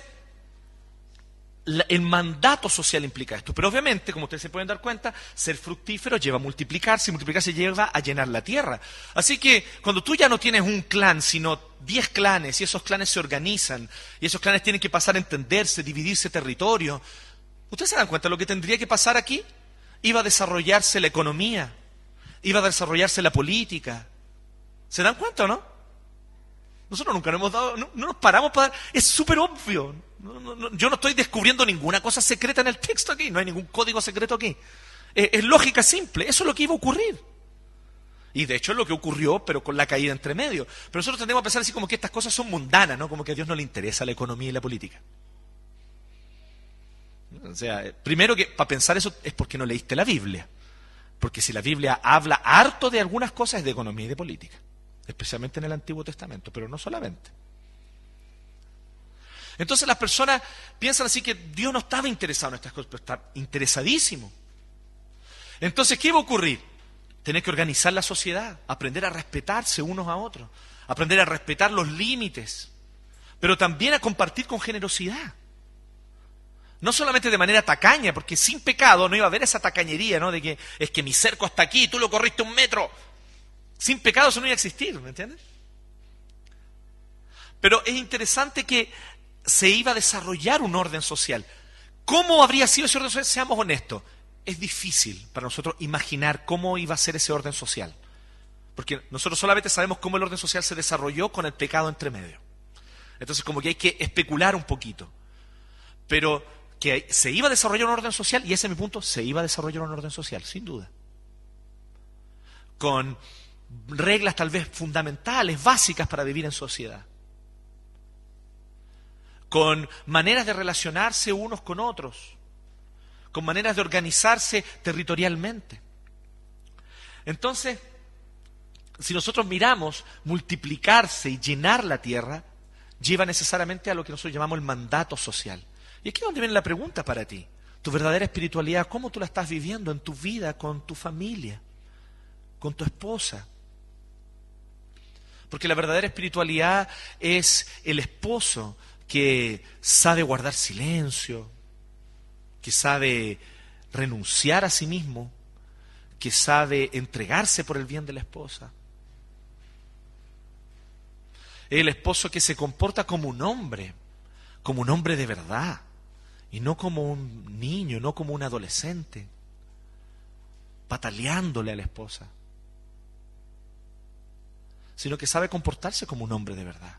el mandato social implica esto. Pero obviamente, como ustedes se pueden dar cuenta, ser fructífero lleva a multiplicarse y multiplicarse lleva a llenar la tierra. Así que cuando tú ya no tienes un clan, sino diez clanes, y esos clanes se organizan, y esos clanes tienen que pasar a entenderse, dividirse territorio, ¿ustedes se dan cuenta de lo que tendría que pasar aquí? Iba a desarrollarse la economía, iba a desarrollarse la política. ¿Se dan cuenta o no? Nosotros nunca nos hemos dado, no, nos paramos para... Es súper obvio. Yo no estoy descubriendo ninguna cosa secreta en el texto aquí, no hay ningún código secreto aquí. es lógica simple, eso es lo que iba a ocurrir. Y de hecho es lo que ocurrió, pero con la caída entre medio. Pero nosotros tendemos a pensar así como que estas cosas son mundanas, ¿no? Como que a Dios no le interesa la economía y la política. O sea, primero que para pensar eso es porque no leíste la Biblia. Porque si la Biblia habla harto de algunas cosas es de economía y de política especialmente en el Antiguo Testamento, pero no solamente. Entonces las personas piensan así que Dios no estaba interesado en estas cosas, pero está interesadísimo. Entonces, ¿qué va a ocurrir? Tener que organizar la sociedad, aprender a respetarse unos a otros, aprender a respetar los límites, pero también a compartir con generosidad. No solamente de manera tacaña, porque sin pecado no iba a haber esa tacañería, ¿no? De que es que mi cerco está aquí, tú lo corriste un metro, sin pecado eso no iba a existir, ¿me entiendes? Pero es interesante que se iba a desarrollar un orden social. ¿Cómo habría sido ese orden social? Seamos honestos. Es difícil para nosotros imaginar cómo iba a ser ese orden social. Porque nosotros solamente sabemos cómo el orden social se desarrolló con el pecado entre medio. Entonces, como que hay que especular un poquito. Pero que se iba a desarrollar un orden social, y ese es mi punto, se iba a desarrollar un orden social, sin duda. Con reglas tal vez fundamentales, básicas para vivir en sociedad. Con maneras de relacionarse unos con otros, con maneras de organizarse territorialmente. Entonces, si nosotros miramos multiplicarse y llenar la tierra, lleva necesariamente a lo que nosotros llamamos el mandato social. Y aquí es donde viene la pregunta para ti. Tu verdadera espiritualidad, ¿cómo tú la estás viviendo en tu vida, con tu familia, con tu esposa, porque la verdadera espiritualidad es el esposo que sabe guardar silencio, que sabe renunciar a sí mismo, que sabe entregarse por el bien de la esposa. El esposo que se comporta como un hombre, como un hombre de verdad, y no como un niño, no como un adolescente, pataleándole a la esposa sino que sabe comportarse como un hombre de verdad.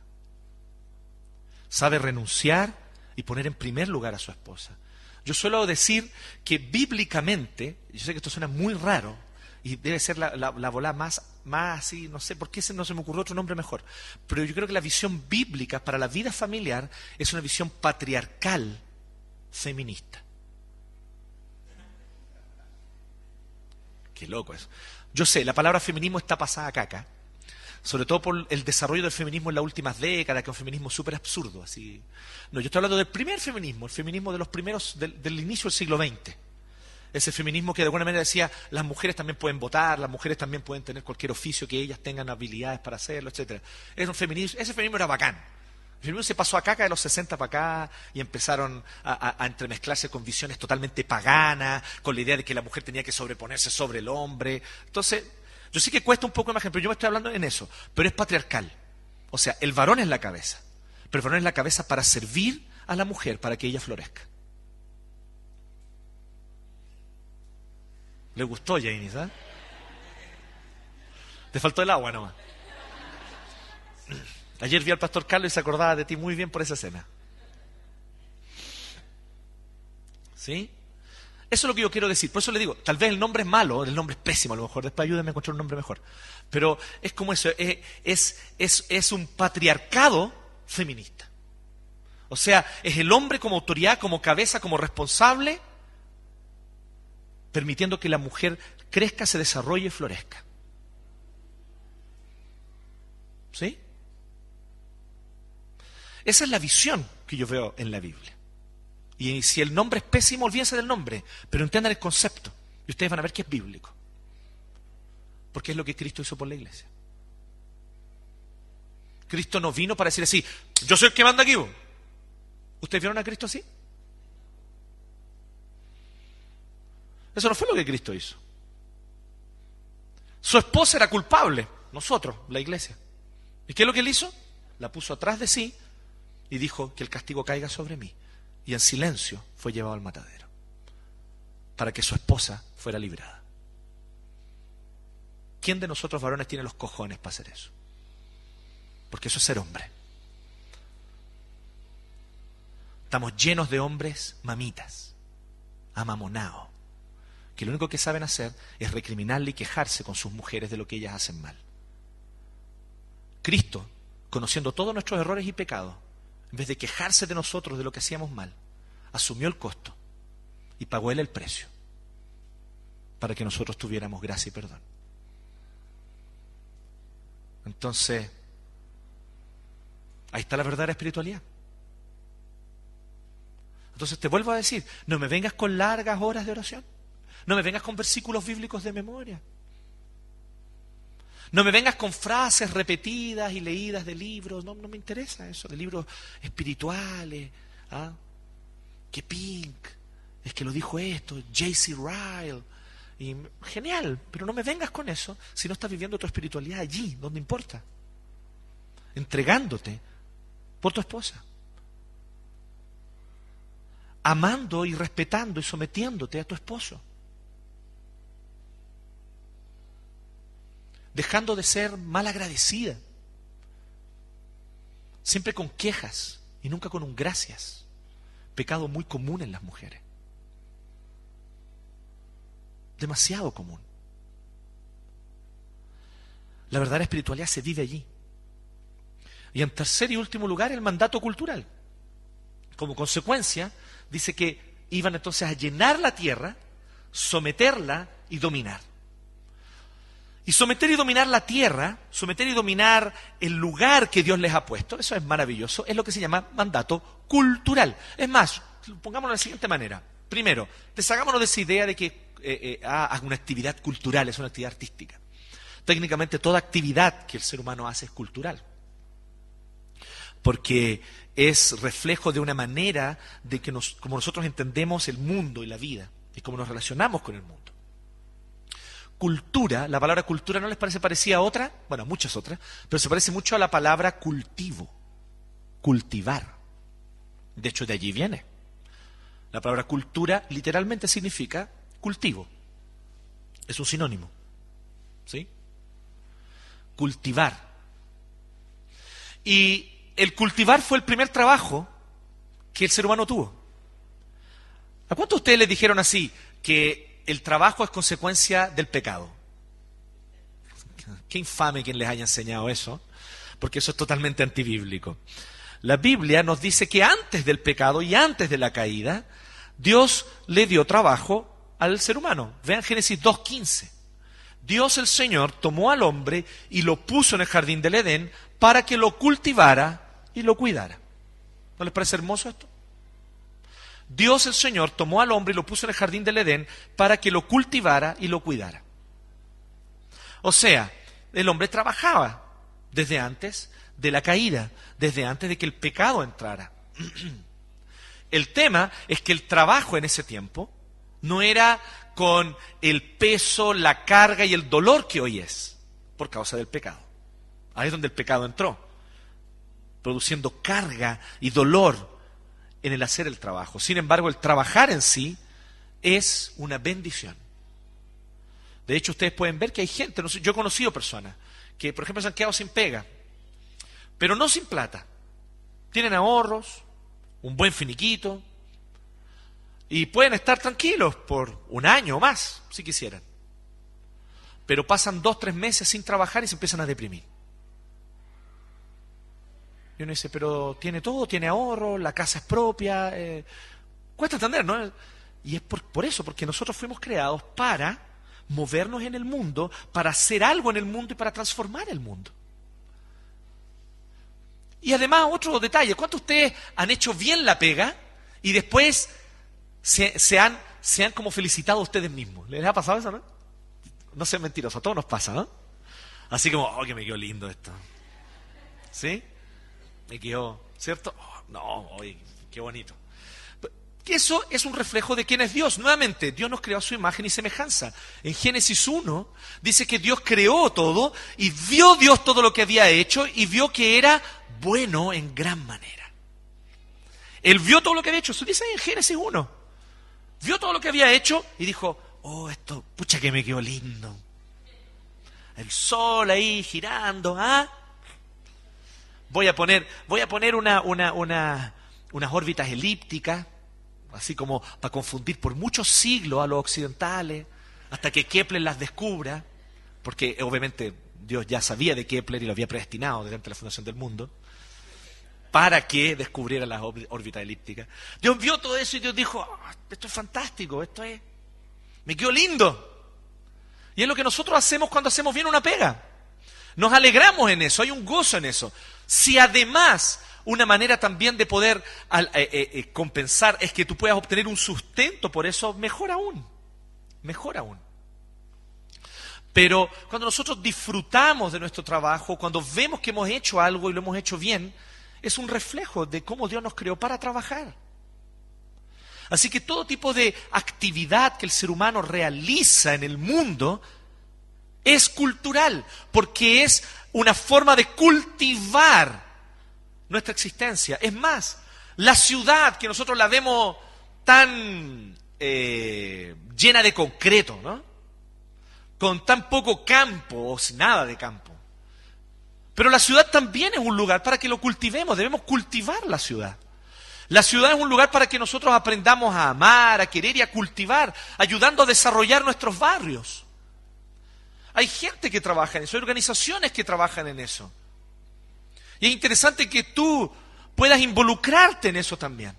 Sabe renunciar y poner en primer lugar a su esposa. Yo suelo decir que bíblicamente, yo sé que esto suena muy raro, y debe ser la, la, más, más así, no sé por qué no se me ocurrió otro nombre mejor, pero yo creo que la visión bíblica para la vida familiar es una visión patriarcal feminista. Qué loco eso. Yo sé, la palabra feminismo está pasada a caca, sobre todo por el desarrollo del feminismo en las últimas décadas, que es un feminismo súper absurdo. Así. No, yo estoy hablando del primer feminismo, el feminismo de los primeros, del, inicio del siglo XX. Ese feminismo que de alguna manera decía, las mujeres también pueden votar, las mujeres también pueden tener cualquier oficio que ellas tengan habilidades para hacerlo, etc. un feminismo, ese feminismo era bacán. El feminismo se pasó acá, de los 60 para acá, y empezaron a, a, entremezclarse con visiones totalmente paganas, con la idea de que la mujer tenía que sobreponerse sobre el hombre. Entonces, yo sé que cuesta un poco imagen, pero yo me estoy hablando en eso. Pero es patriarcal. O sea, el varón es la cabeza. Pero el varón es la cabeza para servir a la mujer, para que ella florezca. Le gustó, Janie, ¿sabes? Te faltó el agua nomás. Ayer vi al pastor Carlos y se acordaba de ti muy bien por esa escena. ¿Sí? Eso es lo que yo quiero decir. Por eso le digo, tal vez el nombre es malo, el nombre es pésimo a lo mejor. Después ayúdenme a encontrar un nombre mejor. Pero es como eso, es, es, es un patriarcado feminista. O sea, es el hombre como autoridad, como cabeza, como responsable permitiendo que la mujer crezca, se desarrolle y florezca. ¿Sí? Esa es la visión que yo veo en la Biblia. Y si el nombre es pésimo, olvídense del nombre, pero entiendan el concepto. Y ustedes van a ver que es bíblico. Porque es lo que Cristo hizo por la iglesia. Cristo no vino para decir así, yo soy el que manda aquí. ¿Ustedes vieron a Cristo así? Eso no fue lo que Cristo hizo. Su esposa era culpable, nosotros, la iglesia. ¿Y qué es lo que él hizo? La puso atrás de sí y dijo que el castigo caiga sobre mí. Y en silencio fue llevado al matadero para que su esposa fuera librada. ¿Quién de nosotros varones tiene los cojones para hacer eso? Porque eso es ser hombre. Estamos llenos de hombres mamitas, amamonados, que lo único que saben hacer es recriminarle y quejarse con sus mujeres de lo que ellas hacen mal. Cristo, conociendo todos nuestros errores y pecados, en vez de quejarse de nosotros de lo que hacíamos mal, asumió el costo y pagó él el precio para que nosotros tuviéramos gracia y perdón. Entonces, ahí está la verdadera espiritualidad. Entonces te vuelvo a decir, no me vengas con largas horas de oración. No me vengas con versículos bíblicos de memoria. No me vengas con frases repetidas y leídas de libros. No, no me interesa eso, de libros espirituales. ¿ah? Que Pink, es que lo dijo esto, J.C. Ryle. Y, genial, pero no me vengas con eso si no estás viviendo tu espiritualidad allí, donde importa. Entregándote por tu esposa. Amando y respetando y sometiéndote a tu esposo. dejando de ser mal agradecida, siempre con quejas y nunca con un gracias, pecado muy común en las mujeres, demasiado común. La verdadera espiritualidad se vive allí. Y en tercer y último lugar, el mandato cultural. Como consecuencia, dice que iban entonces a llenar la tierra, someterla y dominar. Y someter y dominar la tierra, someter y dominar el lugar que Dios les ha puesto, eso es maravilloso, es lo que se llama mandato cultural. Es más, pongámoslo de la siguiente manera. Primero, deshagámonos de esa idea de que eh, eh ah, una actividad cultural es una actividad artística. Técnicamente toda actividad que el ser humano hace es cultural. Porque es reflejo de una manera de que nos, como nosotros entendemos el mundo y la vida y cómo nos relacionamos con el mundo cultura, la palabra cultura no les parece parecida a otra, bueno, a muchas otras, pero se parece mucho a la palabra cultivo, cultivar. De hecho, de allí viene. La palabra cultura literalmente significa cultivo. Es un sinónimo. ¿Sí? Cultivar. Y el cultivar fue el primer trabajo que el ser humano tuvo. ¿A cuántos de ustedes les dijeron así que el trabajo es consecuencia del pecado. Qué infame quien les haya enseñado eso, porque eso es totalmente antibíblico. La Biblia nos dice que antes del pecado y antes de la caída, Dios le dio trabajo al ser humano. Vean Génesis 2.15. Dios el Señor tomó al hombre y lo puso en el jardín del Edén para que lo cultivara y lo cuidara. ¿No les parece hermoso esto? Dios el Señor tomó al hombre y lo puso en el jardín del Edén para que lo cultivara y lo cuidara. O sea, el hombre trabajaba desde antes de la caída, desde antes de que el pecado entrara. *clears throat* El tema es que el trabajo en ese tiempo no era con el peso, la carga y el dolor que hoy es, por causa del pecado. Ahí es donde el pecado entró, produciendo carga y dolor en el hacer el trabajo. Sin embargo, el trabajar en sí es una bendición. De hecho, ustedes pueden ver que hay gente, yo he conocido personas que, por ejemplo, se han quedado sin pega, pero no sin plata. Tienen ahorros, un buen finiquito, y pueden estar tranquilos por un año o más, si quisieran. Pero pasan dos, tres meses sin trabajar y se empiezan a deprimir. Y uno dice, pero tiene todo, tiene ahorro, la casa es propia. Eh, cuesta entender, ¿no? Y es por, eso, porque nosotros fuimos creados para movernos en el mundo, para hacer algo en el mundo y para transformar el mundo. Y además, otro detalle, ¿cuántos de ustedes han hecho bien la pega y después se, han, se han como felicitado a ustedes mismos? ¿Les ha pasado eso, no? No sean mentirosos, a todos nos pasa, ¿no? Así como, oh, que me quedó lindo esto. ¿Sí? Me quedó, ¿cierto? Oh, no, oye, qué bonito. Eso es un reflejo de quién es Dios. Nuevamente, Dios nos creó a su imagen y semejanza. En Génesis 1 dice que Dios creó todo y vio Dios todo lo que había hecho y vio que era bueno en gran manera. Él vio todo lo que había hecho. Eso dice ahí en Génesis 1. Vio todo lo que había hecho y dijo, oh, esto, pucha que me quedó lindo. El sol ahí girando, ¿ah? Voy a poner, voy a poner una, una, una, unas órbitas elípticas, así como para confundir por muchos siglos a los occidentales, hasta que Kepler las descubra, porque obviamente Dios ya sabía de Kepler y lo había predestinado desde la fundación del mundo para que descubriera las órbitas elípticas. Dios vio todo eso y Dios dijo, ah, esto es fantástico, esto es, me quedó lindo. Y es lo que nosotros hacemos cuando hacemos bien una pega. Nos alegramos en eso, hay un gozo en eso. Si además una manera también de poder eh, eh, eh, compensar es que tú puedas obtener un sustento por eso, mejor aún, mejor aún. Pero cuando nosotros disfrutamos de nuestro trabajo, cuando vemos que hemos hecho algo y lo hemos hecho bien, es un reflejo de cómo Dios nos creó para trabajar. Así que todo tipo de actividad que el ser humano realiza en el mundo es cultural, porque es una forma de cultivar nuestra existencia. Es más, la ciudad que nosotros la vemos tan eh, llena de concreto, ¿no? con tan poco campo o sin nada de campo, pero la ciudad también es un lugar para que lo cultivemos, debemos cultivar la ciudad. La ciudad es un lugar para que nosotros aprendamos a amar, a querer y a cultivar, ayudando a desarrollar nuestros barrios. Hay gente que trabaja en eso, hay organizaciones que trabajan en eso. Y es interesante que tú puedas involucrarte en eso también.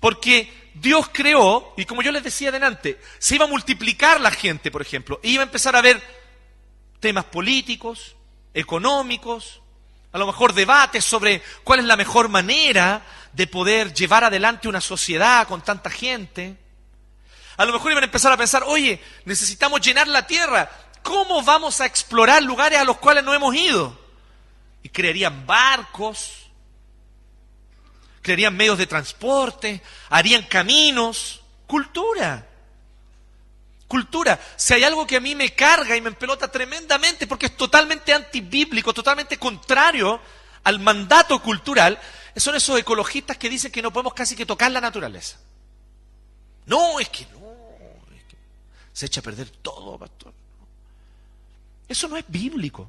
Porque Dios creó, y como yo les decía adelante, se iba a multiplicar la gente, por ejemplo, e iba a empezar a ver temas políticos, económicos, a lo mejor debates sobre cuál es la mejor manera de poder llevar adelante una sociedad con tanta gente. A lo mejor iban a empezar a pensar, oye, necesitamos llenar la tierra, ¿cómo vamos a explorar lugares a los cuales no hemos ido? Y crearían barcos, crearían medios de transporte, harían caminos, cultura cultura. Si hay algo que a mí me carga y me empelota tremendamente porque es totalmente antibíblico, totalmente contrario al mandato cultural, son esos ecologistas que dicen que no podemos casi que tocar la naturaleza. No, es que no, es que se echa a perder todo, pastor. Eso no es bíblico.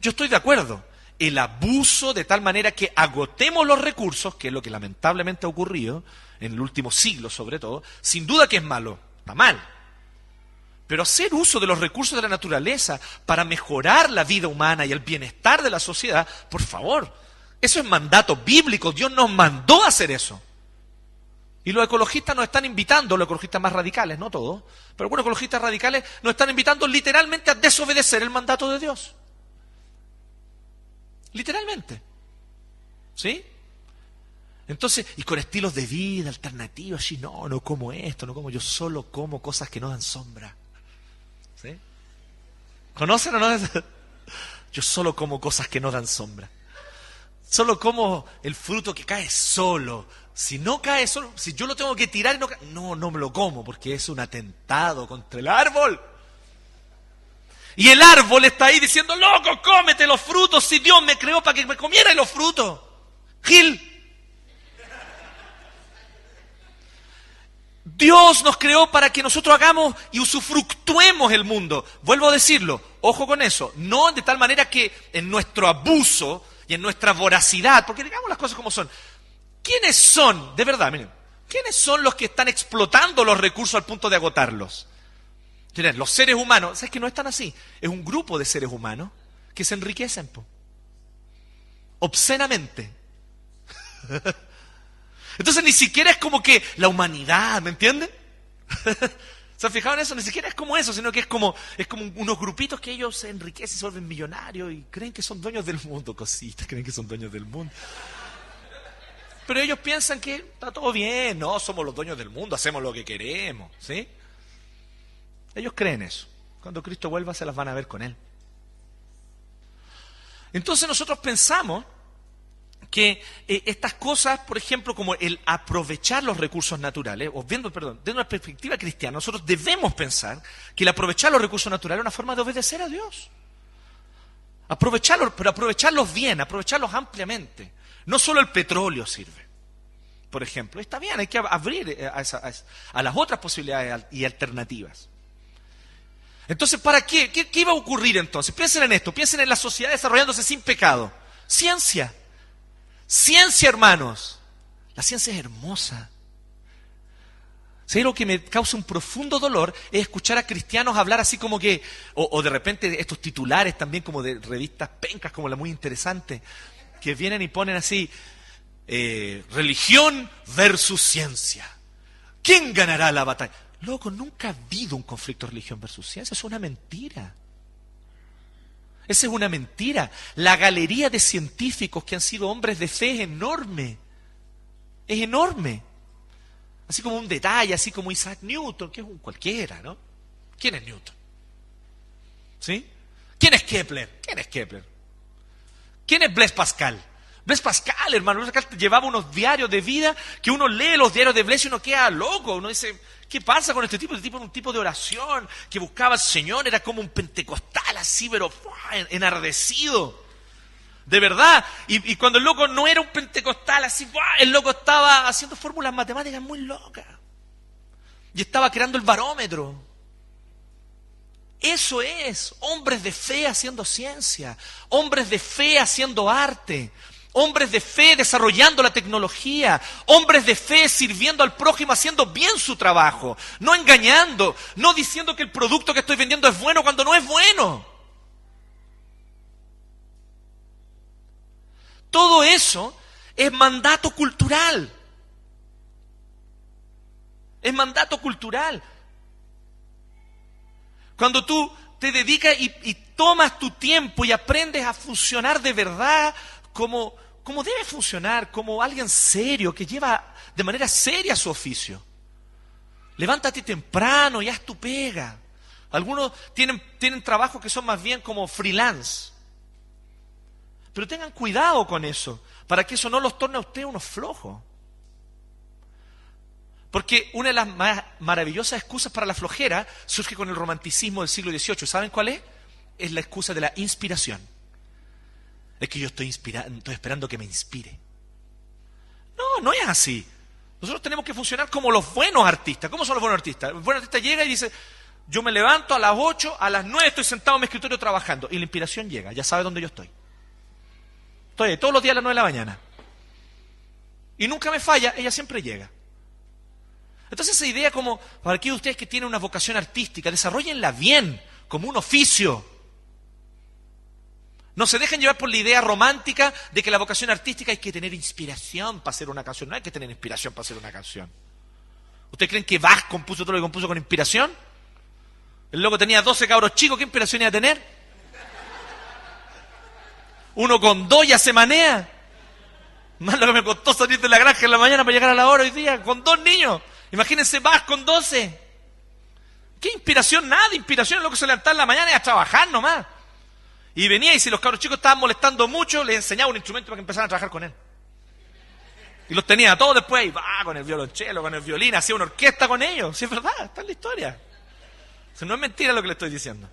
Yo estoy de acuerdo. El abuso de tal manera que agotemos los recursos, que es lo que lamentablemente ha ocurrido en el último siglo sobre todo, sin duda que es malo. Está mal. Pero hacer uso de los recursos de la naturaleza para mejorar la vida humana y el bienestar de la sociedad, por favor, eso es mandato bíblico. Dios nos mandó a hacer eso. Y los ecologistas nos están invitando, los ecologistas más radicales, no todos, pero algunos ecologistas radicales nos están invitando literalmente a desobedecer el mandato de Dios. Literalmente. ¿Sí? Entonces, y con estilos de vida alternativos, así, no, no como esto, no como yo solo como cosas que no dan sombra. ¿Sí? ¿Conocen o no? *laughs* Yo solo como cosas que no dan sombra. Solo como el fruto que cae solo. Si no cae solo, si yo lo tengo que tirar, no, no, no me lo como porque es un atentado contra el árbol. Y el árbol está ahí diciendo, loco, cómete los frutos si Dios me creó para que me comiera los frutos. Gil. Dios nos creó para que nosotros hagamos y usufructuemos el mundo. Vuelvo a decirlo, ojo con eso, no de tal manera que en nuestro abuso en nuestra voracidad, porque digamos las cosas como son, ¿quiénes son, de verdad, miren, quiénes son los que están explotando los recursos al punto de agotarlos? Los seres humanos, ¿sabes que no están así? Es un grupo de seres humanos que se enriquecen, obscenamente. *laughs* Entonces ni siquiera es como que la humanidad, ¿me entienden? *laughs* ¿Se han fijado en eso? Ni siquiera es como eso, sino que es como, es como unos grupitos que ellos se enriquecen, se vuelven millonarios y creen que son dueños del mundo, cositas, creen que son dueños del mundo. Pero ellos piensan que está todo bien, no, somos los dueños del mundo, hacemos lo que queremos, ¿sí? Ellos creen eso. Cuando Cristo vuelva se las van a ver con Él. Entonces nosotros pensamos que eh, estas cosas, por ejemplo, como el aprovechar los recursos naturales, o viendo, perdón, desde una perspectiva cristiana, nosotros debemos pensar que el aprovechar los recursos naturales es una forma de obedecer a Dios. Aprovecharlos, pero aprovecharlos bien, aprovecharlos ampliamente. No solo el petróleo sirve, por ejemplo. Está bien, hay que abrir eh, a las otras posibilidades y alternativas. Entonces, ¿para qué? qué? ¿Qué iba a ocurrir entonces? Piensen en esto, piensen en la sociedad desarrollándose sin pecado. Ciencia. Ciencia, hermanos. La ciencia es hermosa. Si lo que me causa un profundo dolor es escuchar a cristianos hablar así como que, o, de repente estos titulares también como de revistas pencas como la muy interesante, que vienen y ponen así, eh, religión versus ciencia. ¿Quién ganará la batalla? Loco, nunca ha habido un conflicto religión versus ciencia, es una mentira. Esa es una mentira. La galería de científicos que han sido hombres de fe es enorme. Es enorme. Así como un detalle, así como Isaac Newton, que es un cualquiera, ¿no? ¿Quién es Newton? ¿Sí? ¿Quién es Kepler? ¿Quién es Kepler? ¿Quién es Blaise Pascal? Blaise Pascal, hermano, Blaise Pascal llevaba unos diarios de vida que uno lee los diarios de Blaise y uno queda loco. Uno dice, ¿qué pasa con este tipo? Este tipo era un tipo de oración que buscaba al Señor, era como un pentecostal así, pero enardecido. De verdad. Y, cuando el loco no era un pentecostal así, el loco estaba haciendo fórmulas matemáticas muy locas. Y estaba creando el barómetro. Eso es, hombres de fe haciendo ciencia, hombres de fe haciendo arte, hombres de fe desarrollando la tecnología, hombres de fe sirviendo al prójimo, haciendo bien su trabajo, no engañando, no diciendo que el producto que estoy vendiendo es bueno cuando no es bueno. Todo eso es mandato cultural. Es mandato cultural. Cuando tú te dedicas y, tomas tu tiempo y aprendes a funcionar de verdad como, debe funcionar, como alguien serio, que lleva de manera seria su oficio. Levántate temprano y haz tu pega. Algunos tienen, tienen trabajos que son más bien como freelance. Pero tengan cuidado con eso, para que eso no los torne a usted unos flojos. Porque una de las más maravillosas excusas para la flojera surge con el romanticismo del siglo XVIII. ¿Saben cuál es? Es la excusa de la inspiración. Es que yo estoy, estoy esperando que me inspire. No, no es así. Nosotros tenemos que funcionar como los buenos artistas. ¿Cómo son los buenos artistas? El buen artista llega y dice, yo me levanto a las 8, a las 9 estoy sentado en mi escritorio trabajando. Y la inspiración llega, ya sabe dónde yo estoy. Estoy todos los días a las 9 de la mañana. Y nunca me falla, ella siempre llega. Entonces esa idea como, para aquellos de ustedes que tienen una vocación artística, desarrollenla bien, como un oficio. No se dejen llevar por la idea romántica de que la vocación artística hay que tener inspiración para hacer una canción. No hay que tener inspiración para hacer una canción. ¿Ustedes creen que Bach compuso todo lo que compuso con inspiración? El loco tenía 12 cabros chicos, ¿qué inspiración iba a tener? Uno con dos ya se manea. Más lo que me costó salir de la granja en la mañana para llegar a la hora hoy día, con dos niños. Imagínense más con doce. ¿Qué inspiración? Nada de inspiración es lo que se levantaba en la mañana y a trabajar nomás. Y venía y si los cabros chicos estaban molestando mucho, les enseñaba un instrumento para que empezaran a trabajar con él. Y los tenía todos después, y va con el violonchelo, con el violín, hacía una orquesta con ellos. Si es verdad, está en la historia. O no es mentira lo que le estoy diciendo.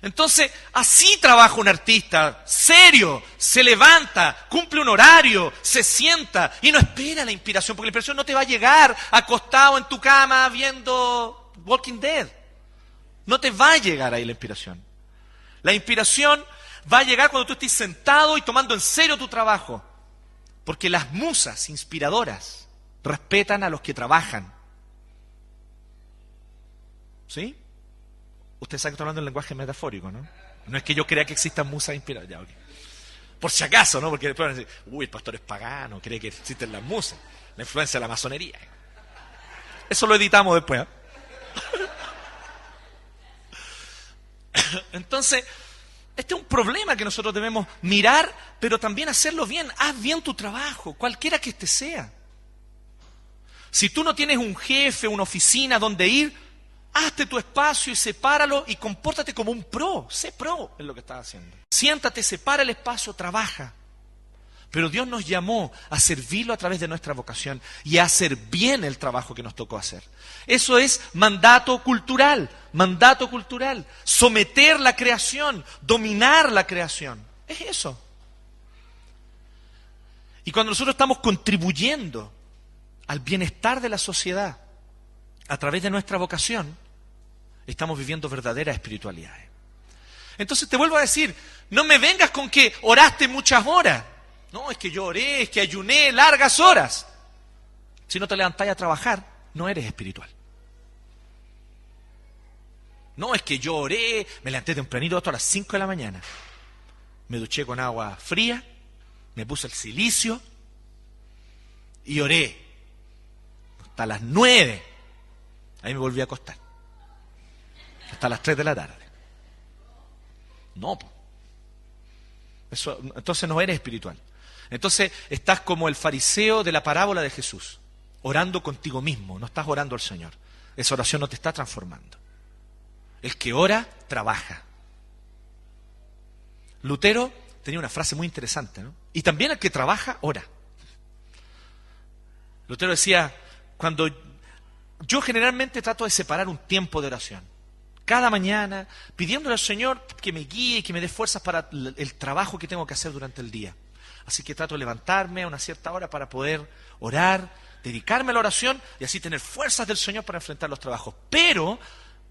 Entonces, así trabaja un artista, serio, se levanta, cumple un horario, se sienta y no espera la inspiración, porque la inspiración no te va a llegar acostado en tu cama viendo Walking Dead. No te va a llegar ahí la inspiración. La inspiración va a llegar cuando tú estés sentado y tomando en serio tu trabajo. Porque las musas inspiradoras respetan a los que trabajan. ¿Sí? Usted sabe que estoy hablando en lenguaje metafórico, ¿no? No es que yo crea que existan musas inspiradoras. Por si acaso, ¿no? Porque después van a decir, uy, el pastor es pagano, cree que existen las musas. La influencia de la masonería. Eso lo editamos después. ¿eh? *coughs* Entonces, este es un problema que nosotros debemos mirar, pero también hacerlo bien. Haz bien tu trabajo, cualquiera que este sea. Si tú no tienes un jefe, una oficina donde ir, hazte tu espacio y sepáralo y compórtate como un pro. Sé pro en lo que estás haciendo. Siéntate, separa el espacio, trabaja. Pero Dios nos llamó a servirlo a través de nuestra vocación y a hacer bien el trabajo que nos tocó hacer. Eso es mandato cultural, mandato cultural. Someter la creación, dominar la creación. Es eso. Y cuando nosotros estamos contribuyendo al bienestar de la sociedad a través de nuestra vocación, estamos viviendo verdadera espiritualidad. Entonces te vuelvo a decir, no me vengas con que oraste muchas horas. No, es que yo oré, es que ayuné largas horas. Si no te levantáis a trabajar, no eres espiritual. No, es que yo oré, me levanté tempranito hasta las 5 de la mañana. Me duché con agua fría, me puse el silicio y oré hasta las 9. Ahí me volví a acostar. Hasta las 3 de la tarde. No, Eso, entonces no eres espiritual. Entonces estás como el fariseo de la parábola de Jesús, orando contigo mismo, no estás orando al Señor. Esa oración no te está transformando. El que ora, trabaja. Lutero tenía una frase muy interesante, ¿no? Y también el que trabaja, ora. Lutero decía, cuando yo generalmente trato de separar un tiempo de oración, cada mañana, pidiéndole al Señor que me guíe, que me dé fuerzas para el trabajo que tengo que hacer durante el día. Así que trato de levantarme a una cierta hora para poder orar, dedicarme a la oración y así tener fuerzas del Señor para enfrentar los trabajos. Pero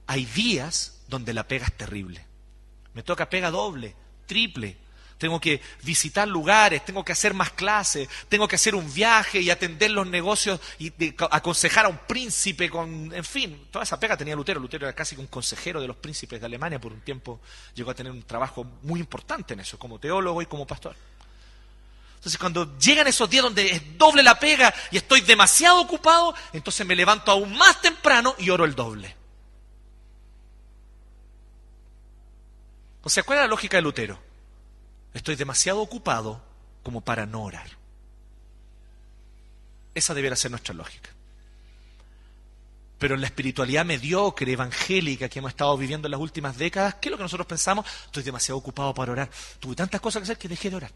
hay días donde la pega es terrible. Me toca pega doble, triple. Tengo que visitar lugares, tengo que hacer más clases, tengo que hacer un viaje y atender los negocios y aconsejar a un príncipe con, en fin, toda esa pega tenía Lutero. Lutero era casi un consejero de los príncipes de Alemania por un tiempo, llegó a tener un trabajo muy importante en eso, como teólogo y como pastor. Entonces cuando llegan esos días donde es doble la pega y estoy demasiado ocupado, entonces me levanto aún más temprano y oro el doble. O sea, ¿cuál es la lógica de Lutero? Estoy demasiado ocupado como para no orar. Esa debería ser nuestra lógica. Pero en la espiritualidad mediocre, evangélica que hemos estado viviendo en las últimas décadas, ¿qué es lo que nosotros pensamos? Estoy demasiado ocupado para orar. Tuve tantas cosas que hacer que dejé de orar.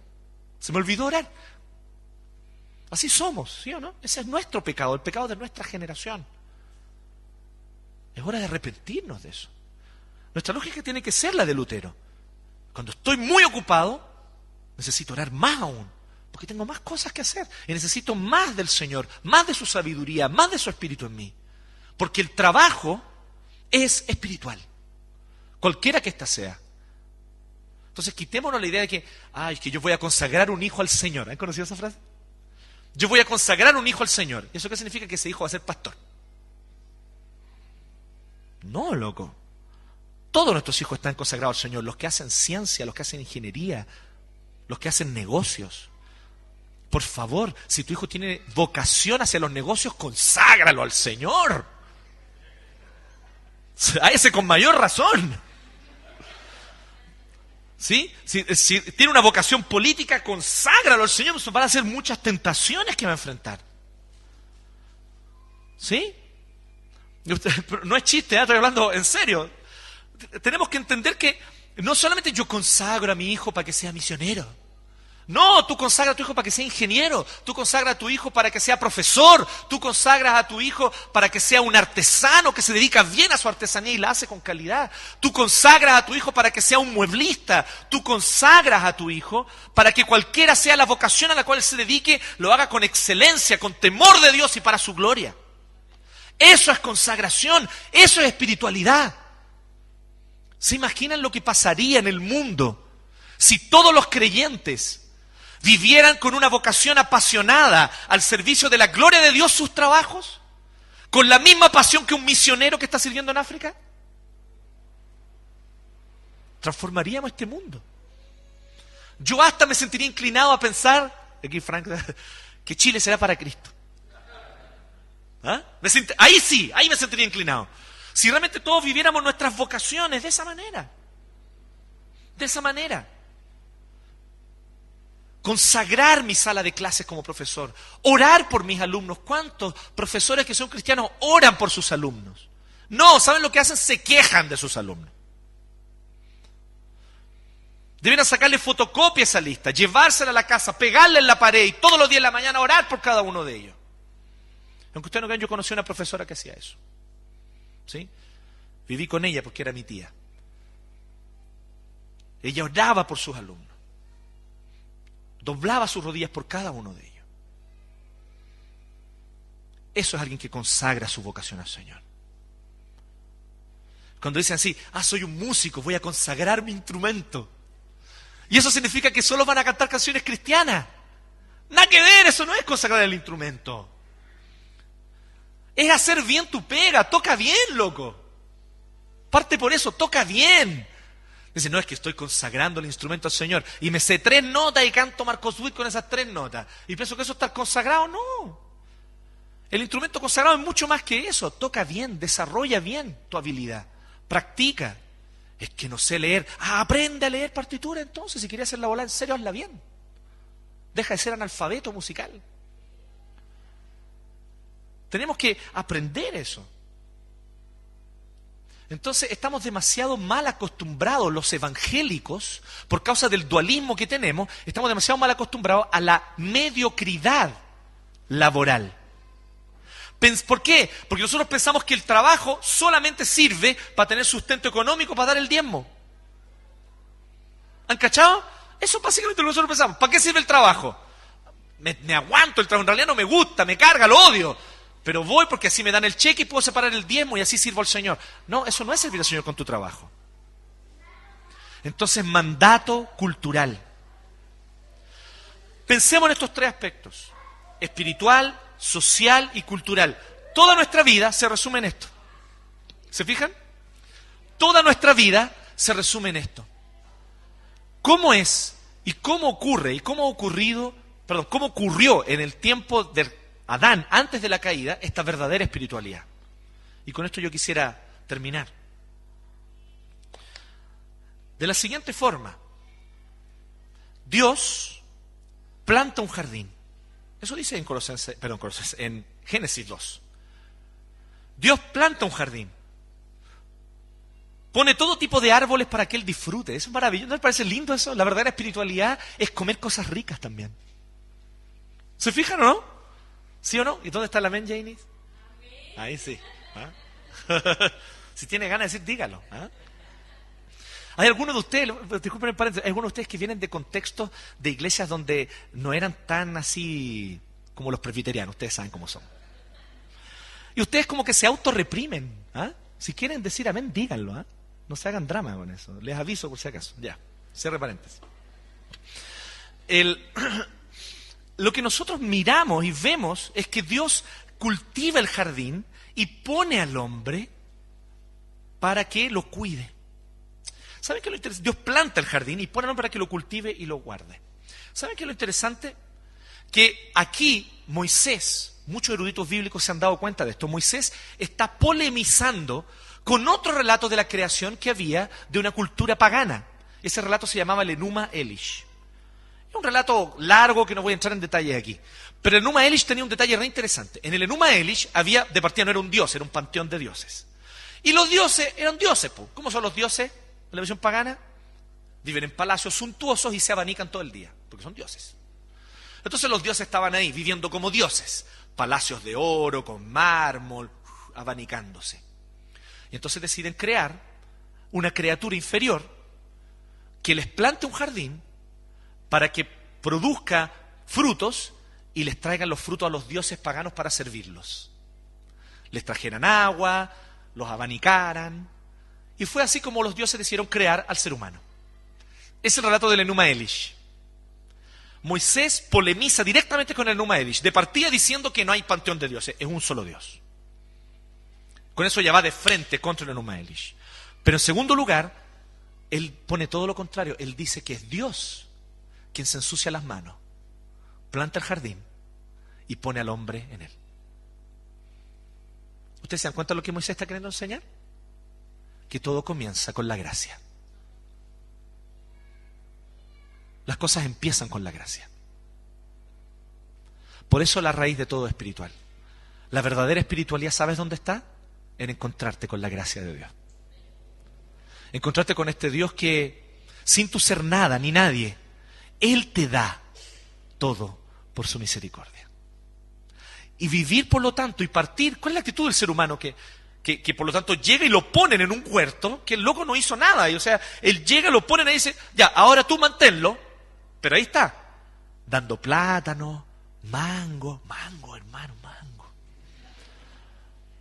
Se me olvidó orar. Así somos, ¿sí o no? Ese es nuestro pecado, el pecado de nuestra generación. Es hora de arrepentirnos de eso. Nuestra lógica tiene que ser la de Lutero. Cuando estoy muy ocupado, necesito orar más aún, porque tengo más cosas que hacer y necesito más del Señor, más de su sabiduría, más de su espíritu en mí. Porque el trabajo es espiritual, cualquiera que ésta sea. Entonces quitémonos la idea de que, ay, que yo voy a consagrar un hijo al Señor. ¿Han conocido esa frase? Yo voy a consagrar un hijo al Señor. ¿Y eso qué significa? Que ese hijo va a ser pastor. No, loco. Todos nuestros hijos están consagrados al Señor. Los que hacen ciencia, los que hacen ingeniería, los que hacen negocios. Por favor, si tu hijo tiene vocación hacia los negocios, conságralo al Señor. *laughs* A ese con mayor razón. ¿Sí? Si, tiene una vocación política, conságralo al Señor, van a ser muchas tentaciones que va a enfrentar. ¿Sí? *laughs* No es chiste, ¿eh? estoy hablando en serio. Tenemos que entender que no solamente yo consagro a mi hijo para que sea misionero. No, tú consagras a tu hijo para que sea ingeniero, tú consagras a tu hijo para que sea profesor, tú consagras a tu hijo para que sea un artesano que se dedica bien a su artesanía y la hace con calidad. Tú consagras a tu hijo para que sea un mueblista, tú consagras a tu hijo para que cualquiera sea la vocación a la cual se dedique, lo haga con excelencia, con temor de Dios y para su gloria. Eso es consagración, eso es espiritualidad. ¿Se imaginan lo que pasaría en el mundo si todos los creyentes vivieran con una vocación apasionada al servicio de la gloria de Dios sus trabajos? ¿Con la misma pasión que un misionero que está sirviendo en África? Transformaríamos este mundo. Yo hasta me sentiría inclinado a pensar, aquí Frank, *laughs* que Chile será para Cristo. ¿Ah? ahí sí, ahí me sentiría inclinado. Si realmente todos viviéramos nuestras vocaciones de esa manera. De esa manera consagrar mi sala de clases como profesor, orar por mis alumnos. ¿Cuántos profesores que son cristianos oran por sus alumnos? No, ¿saben lo que hacen? Se quejan de sus alumnos. Deben sacarle fotocopia a esa lista, llevársela a la casa, pegarle en la pared y todos los días de la mañana orar por cada uno de ellos. Aunque ustedes no crean, yo conocí a una profesora que hacía eso. ¿Sí? Viví con ella porque era mi tía. Ella oraba por sus alumnos doblaba sus rodillas por cada uno de ellos. Eso es alguien que consagra su vocación al Señor. Cuando dicen así, ah, soy un músico, voy a consagrar mi instrumento. Y eso significa que solo van a cantar canciones cristianas. Nada que ver, eso no es consagrar el instrumento. Es hacer bien tu pega, toca bien, loco. Parte por eso, toca bien. Dice, no es que estoy consagrando el instrumento al Señor y me sé tres notas y canto Marcos Witt con esas tres notas. Y pienso que eso está consagrado. No. El instrumento consagrado es mucho más que eso. Toca bien, desarrolla bien tu habilidad. Practica. Es que no sé leer. Ah, aprende a leer partitura entonces. Si quieres hacer la bola en serio, hazla bien. Deja de ser analfabeto musical. Tenemos que aprender eso. Entonces estamos demasiado mal acostumbrados los evangélicos, por causa del dualismo que tenemos, estamos demasiado mal acostumbrados a la mediocridad laboral. ¿Por qué? Porque nosotros pensamos que el trabajo solamente sirve para tener sustento económico, para dar el diezmo. ¿Han cachado? Eso es básicamente lo que nosotros pensamos. ¿Para qué sirve el trabajo? Me, me aguanto el trabajo, en realidad no me gusta, me carga, lo odio pero voy porque así me dan el cheque y puedo separar el diezmo y así sirvo al Señor. No, eso no es servir al Señor con tu trabajo. Entonces, mandato cultural. Pensemos en estos tres aspectos, espiritual, social y cultural. Toda nuestra vida se resume en esto. ¿Se fijan? Toda nuestra vida se resume en esto. ¿Cómo es y cómo ocurre y cómo ha ocurrido, perdón, cómo ocurrió en el tiempo del Adán, antes de la caída, esta verdadera espiritualidad. Y con esto yo quisiera terminar. De la siguiente forma, Dios planta un jardín. Eso dice en, Colosense, perdón, en Génesis 2. Dios planta un jardín. Pone todo tipo de árboles para que él disfrute. Es maravilloso. ¿No les parece lindo eso? La verdadera espiritualidad es comer cosas ricas también. ¿Se fijan o no? ¿Sí o no? ¿Y dónde está la men, Janice? Ahí sí. ¿ah? *laughs* si tiene ganas de decir, dígalo. ¿ah? Hay algunos de ustedes, disculpen el paréntesis, hay algunos de ustedes que vienen de contextos de iglesias donde no eran tan así como los presbiterianos, ustedes saben cómo son. Y ustedes como que se autorreprimen. ¿ah? Si quieren decir amén, díganlo. ¿ah? No se hagan drama con eso. Les aviso por si acaso. Ya, cierre paréntesis. El, *clears throat* lo que nosotros miramos y vemos es que Dios cultiva el jardín y pone al hombre para que lo cuide. ¿Saben qué es lo interesante? Dios planta el jardín y pone al hombre para que lo cultive y lo guarde. ¿Saben qué es lo interesante? Que aquí Moisés, muchos eruditos bíblicos se han dado cuenta de esto, Moisés está polemizando con otro relato de la creación que había de una cultura pagana. Ese relato se llamaba el Enuma Elish. Es un relato largo que no voy a entrar en detalles aquí. Pero el Enuma Elish tenía un detalle re interesante. En el Enuma Elish había, de partida no era un dios, era un panteón de dioses. Y los dioses eran dioses. ¿Cómo son los dioses en la visión pagana? Viven en palacios suntuosos y se abanican todo el día, porque son dioses. Entonces los dioses estaban ahí, viviendo como dioses. Palacios de oro, con mármol, abanicándose. Y entonces deciden crear una criatura inferior que les plante un jardín para que produzca frutos y les traigan los frutos a los dioses paganos para servirlos. Les trajeran agua, los abanicaran. Y fue así como los dioses decidieron crear al ser humano. Es el relato del Enuma Elish. Moisés polemiza directamente con el Enuma Elish, de partida diciendo que no hay panteón de dioses, es un solo Dios. Con eso ya va de frente contra el Enuma Elish. Pero en segundo lugar, él pone todo lo contrario. Él dice que es Dios quien se ensucia las manos, planta el jardín y pone al hombre en él. ¿Ustedes se dan cuenta de lo que Moisés está queriendo enseñar? Que todo comienza con la gracia. Las cosas empiezan con la gracia. Por eso la raíz de todo es espiritual. La verdadera espiritualidad, ¿sabes dónde está? En encontrarte con la gracia de Dios. Encontrarte con este Dios que, sin tu ser nada ni nadie, Él te da todo por su misericordia. Y vivir, por lo tanto, y partir, ¿cuál es la actitud del ser humano que, que, por lo tanto llega y lo ponen en un huerto, que el loco no hizo nada, y, o sea, él llega, lo ponen ahí y dice, ya, ahora tú manténlo, pero ahí está, dando plátano, mango, mango, hermano, mango,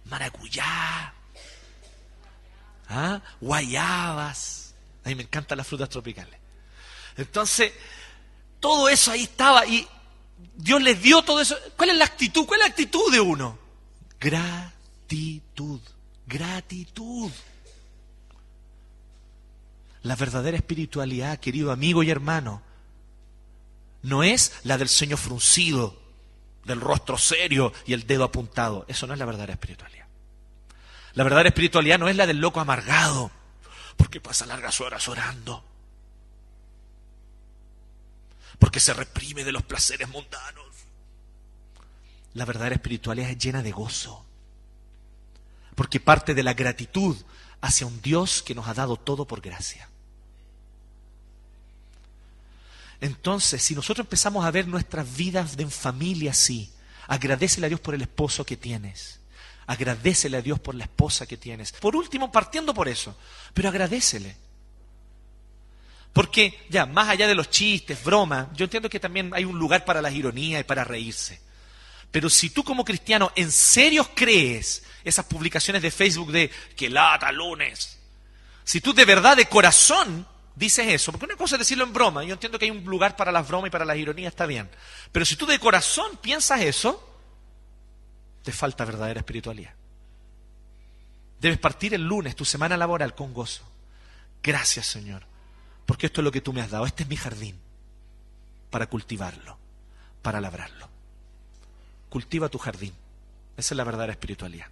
maracuyá, ¿ah? guayabas. A mí me encantan las frutas tropicales. Entonces, todo eso ahí estaba y Dios les dio todo eso. ¿Cuál es la actitud? ¿Cuál es la actitud de uno? Gratitud, gratitud. La verdadera espiritualidad, querido amigo y hermano, no es la del ceño fruncido, del rostro serio y el dedo apuntado. Eso no es la verdadera espiritualidad. La verdadera espiritualidad no es la del loco amargado, porque pasa largas horas orando, porque se reprime de los placeres mundanos. La verdadera espiritualidad es llena de gozo, porque parte de la gratitud hacia un Dios que nos ha dado todo por gracia. Entonces, si nosotros empezamos a ver nuestras vidas en familia así, agradecele a Dios por el esposo que tienes. Agradecele a Dios por la esposa que tienes. Por último, partiendo por eso, pero agradecele. Porque ya, más allá de los chistes, bromas, yo entiendo que también hay un lugar para las ironías y para reírse. Pero si tú como cristiano en serio crees esas publicaciones de Facebook de que lata lunes, si tú de verdad, de corazón, dices eso, porque una cosa es decirlo en broma, yo entiendo que hay un lugar para las bromas y para las ironías, está bien. Pero si tú de corazón piensas eso, te falta verdadera espiritualidad. Debes partir el lunes, tu semana laboral, con gozo. Gracias, Señor, porque esto es lo que tú me has dado. Este es mi jardín para cultivarlo, para labrarlo. Cultiva tu jardín. Esa es la verdadera espiritualidad.